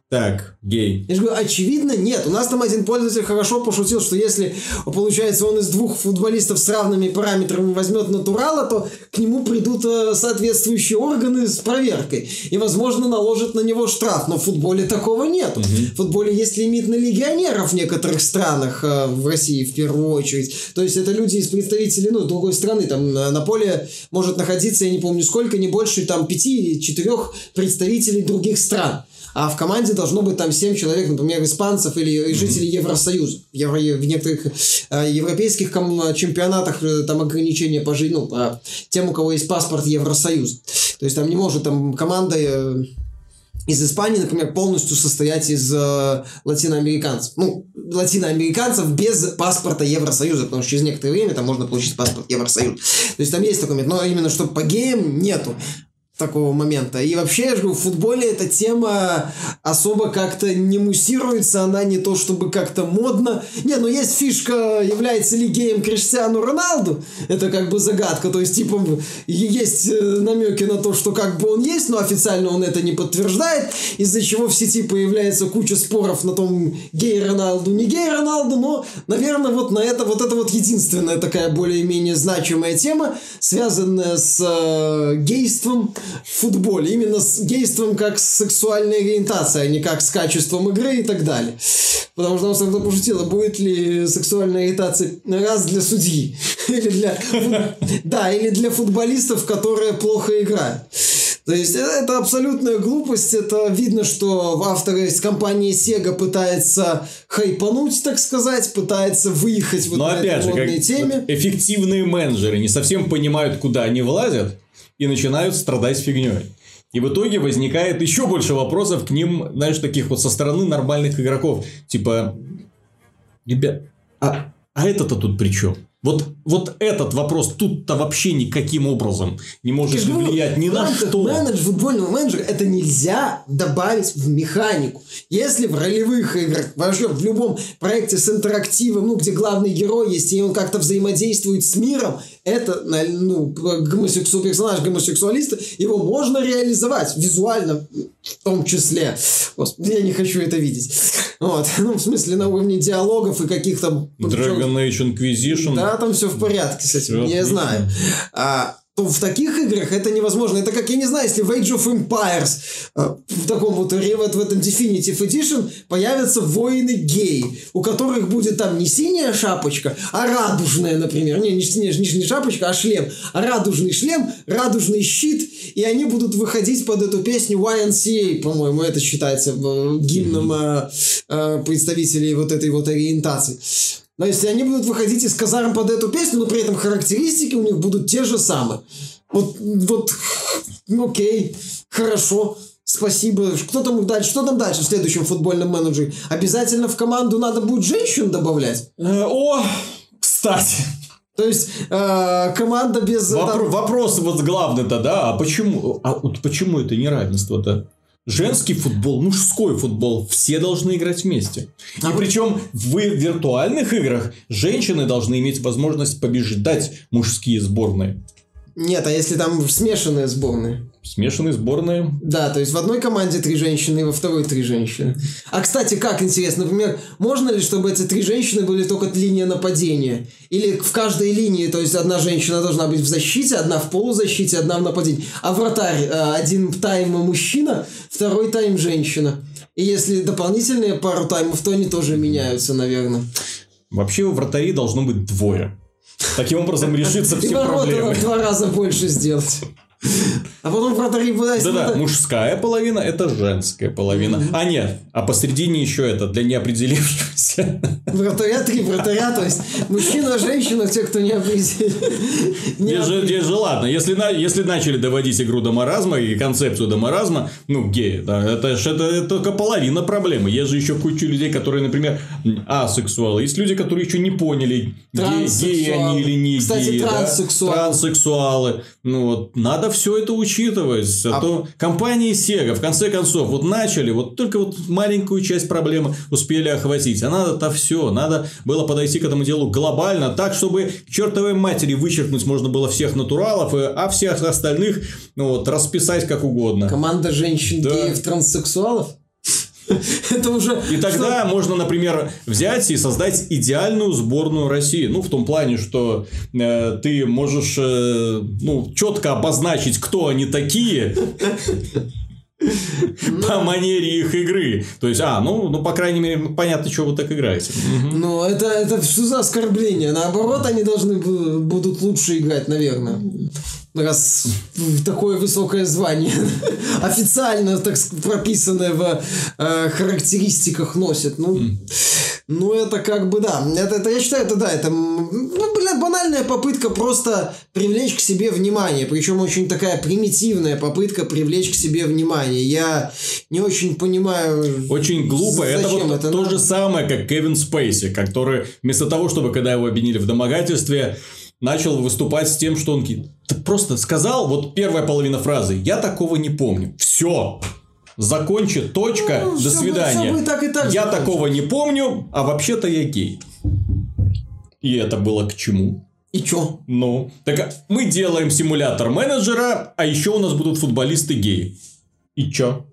Так, гей. Я же говорю, очевидно, нет. У нас там один пользователь хорошо пошутил, что если, получается, он из двух футболистов с равными параметрами возьмет натурала, то к нему придут э, соответствующие органы с проверкой. И, возможно, наложат на него штраф. Но в футболе такого нет. В футболе есть лимит на легионеров в некоторых странах, э, в России в первую очередь. То есть это люди из представителей, ну, другой страны. Там на на поле может находиться, я не помню сколько, не больше там пяти или четырех представителей других стран. А в команде должно быть там 7 человек, например, испанцев или жителей Евросоюза. Евро, в некоторых э, европейских чемпионатах э, там ограничения по жизни, ну, по тем, у кого есть паспорт Евросоюза. То есть там не может там команда э, из Испании, например, полностью состоять из э, латиноамериканцев. Ну, латиноамериканцев без паспорта Евросоюза, потому что через некоторое время там можно получить паспорт Евросоюза. То есть там есть такой момент, но именно что по геям нету такого момента. И вообще, я же говорю, в футболе эта тема особо как-то не муссируется, она не то чтобы как-то модно. Не, ну есть фишка, является ли геем Криштиану Роналду, это как бы загадка, то есть типа есть э, намеки на то, что как бы он есть, но официально он это не подтверждает, из-за чего в сети появляется куча споров на том, гей Роналду, не гей Роналду, но, наверное, вот на это, вот это вот единственная такая более-менее значимая тема, связанная с э, гейством, в футболе. Именно с гейством как с сексуальной ориентацией, а не как с качеством игры и так далее. Потому что он тогда пошутила, будет ли сексуальная ориентация раз для судьи. Или для... Да, или для футболистов, которые плохо играют. То есть это абсолютная глупость. Это видно, что автор из компании Sega пытается хайпануть, так сказать, пытается выехать вот Но на опять этой же, как теме. эффективные менеджеры не совсем понимают, куда они влазят и начинают страдать фигней. И в итоге возникает еще больше вопросов к ним, знаешь, таких вот со стороны нормальных игроков. Типа, ребят, а, а это-то тут при чем? Вот, вот этот вопрос тут-то вообще никаким образом не может влиять ни на что. Менедж, футбольного менеджера это нельзя добавить в механику. Если в ролевых играх, вообще в любом проекте с интерактивом, ну, где главный герой есть, и он как-то взаимодействует с миром, это, ну, гомосексуал, персонаж гомосексуалиста, его можно реализовать визуально в том числе. Господи, я не хочу это видеть. Вот. Ну, в смысле, на уровне диалогов и каких-то... Dragon Age Inquisition. Да, там все в порядке с этим, Всё я знаю. А, то в таких играх это невозможно. Это как, я не знаю, если в Age of Empires э, в таком вот, в этом Definitive Edition появятся воины геи, у которых будет там не синяя шапочка, а радужная, например. Не, не, не, не- не шапочка, а шлем. А радужный шлем, радужный щит, и они будут выходить под эту песню YNCA, по-моему, это считается э, гимном э, представителей вот этой вот ориентации. Но если они будут выходить из казарм под эту песню, но при этом характеристики у них будут те же самые. Вот, вот, ну, окей, хорошо, спасибо. Кто там дальше? Что там дальше в следующем футбольном менеджере? Обязательно в команду надо будет женщин добавлять? Э, О, кстати. То есть э, команда без... Вопро- там- Вопрос вот главный-то, да, а почему, а вот почему это неравенство-то? Женский футбол, мужской футбол, все должны играть вместе. И причем в виртуальных играх женщины должны иметь возможность побеждать мужские сборные. Нет, а если там смешанные сборные? Смешанные сборные. Да, то есть в одной команде три женщины, и во второй три женщины. А, кстати, как интересно, например, можно ли, чтобы эти три женщины были только линия нападения? Или в каждой линии, то есть одна женщина должна быть в защите, одна в полузащите, одна в нападении. А вратарь э, один тайм мужчина, второй тайм женщина. И если дополнительные пару таймов, то они тоже меняются, наверное. Вообще у вратарей должно быть двое. Таким образом решится все проблемы. два раза больше сделать. А потом если Да-да, мужская половина это женская половина. А нет, а посередине еще это для неопределившихся. Вратаря, три вратаря, то есть мужчина, женщина, те, кто не Здесь же, же ладно, если, на, если начали доводить игру до маразма и концепцию до маразма, ну, геи, да, это, ж- это, это только половина проблемы. Есть же еще куча людей, которые, например, асексуалы. Есть люди, которые еще не поняли, ге- геи они или не Кстати, геи. да. транссексуалы. Транссексуалы. Ну, вот, надо все это учитывать. А, А- то компании Sega, в конце концов, вот начали, вот только вот маленькую часть проблемы успели охватить. А надо-то все. Надо было подойти к этому делу глобально, так, чтобы к чертовой матери вычеркнуть можно было всех натуралов, и- а всех остальных ну, вот, расписать как угодно. Команда женщин, Да. Это уже... И тогда можно, например, взять и создать идеальную сборную России. Ну, в том плане, что э, ты можешь э, ну, четко обозначить, кто они такие. по манере их игры. То есть, а, ну, ну, по крайней мере, понятно, что вы так играете. Ну, это, это что за оскорбление? Наоборот, они должны будут лучше играть, наверное раз такое высокое звание официально так прописанное в э, характеристиках носит. Ну, mm. Ну, это как бы, да. Это, это, я считаю, это да, это ну, блин, банальная попытка просто привлечь к себе внимание. Причем очень такая примитивная попытка привлечь к себе внимание. Я не очень понимаю... Очень глупо. Это вот это то надо? же самое, как Кевин Спейси, который вместо того, чтобы, когда его обвинили в домогательстве, начал выступать с тем, что он просто сказал, вот первая половина фразы, я такого не помню. Все. Закончи, точка, ну, до свидания. Бы, так и так я закончим. такого не помню, а вообще-то я гей. И это было к чему? И чё? Ну, так мы делаем симулятор менеджера, а еще у нас будут футболисты геи. И чё?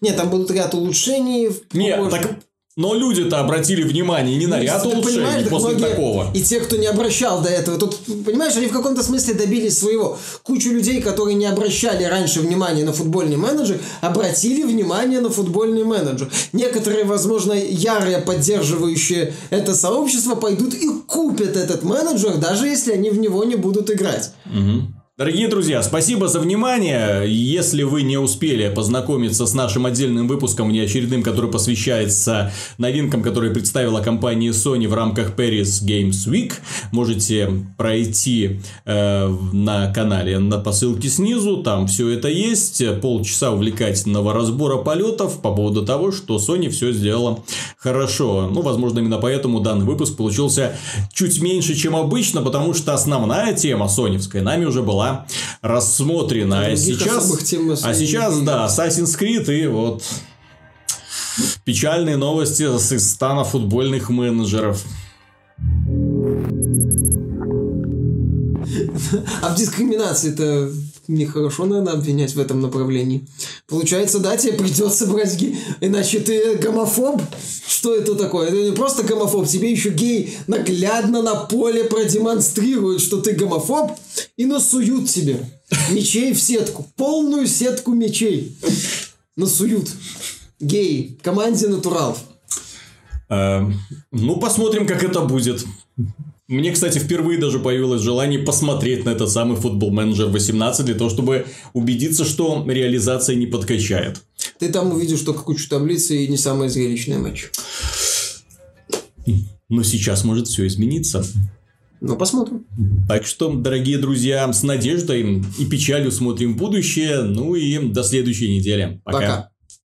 Нет, там будут ряд улучшений. Нет, так но люди-то обратили внимание не на ну, ряд улучшений после многие, такого. И те, кто не обращал до этого. Тут, понимаешь, они в каком-то смысле добились своего. Кучу людей, которые не обращали раньше внимания на футбольный менеджер, обратили внимание на футбольный менеджер. Некоторые, возможно, ярые поддерживающие это сообщество пойдут и купят этот менеджер, даже если они в него не будут играть. Угу. Дорогие друзья, спасибо за внимание. Если вы не успели познакомиться с нашим отдельным выпуском неочередным, который посвящается новинкам, которые представила компания Sony в рамках Paris Games Week, можете пройти э, на канале на посылке снизу, там все это есть. Полчаса увлекательного разбора полетов по поводу того, что Sony все сделала хорошо. Ну, возможно, именно поэтому данный выпуск получился чуть меньше, чем обычно, потому что основная тема соневская нами уже была рассмотрена. А сейчас, а сейчас, да, Assassin's Creed и вот печальные новости из стана футбольных менеджеров. А в дискриминации-то нехорошо, наверное, обвинять в этом направлении. Получается, да, тебе придется брать гей, иначе ты гомофоб. Что это такое? Это не просто гомофоб, тебе еще гей наглядно на поле продемонстрируют, что ты гомофоб, и насуют тебе мечей в сетку. Полную сетку мечей насуют. Гей, команде натурал. Эм, ну, посмотрим, как это будет. Мне, кстати, впервые даже появилось желание посмотреть на этот самый футбол менеджер 18 для того, чтобы убедиться, что реализация не подкачает. Ты там увидишь только кучу таблиц и не самый зрелищный матч. Но сейчас может все измениться. Ну, посмотрим. Так что, дорогие друзья, с надеждой и печалью смотрим в будущее. Ну и до следующей недели. Пока. Пока.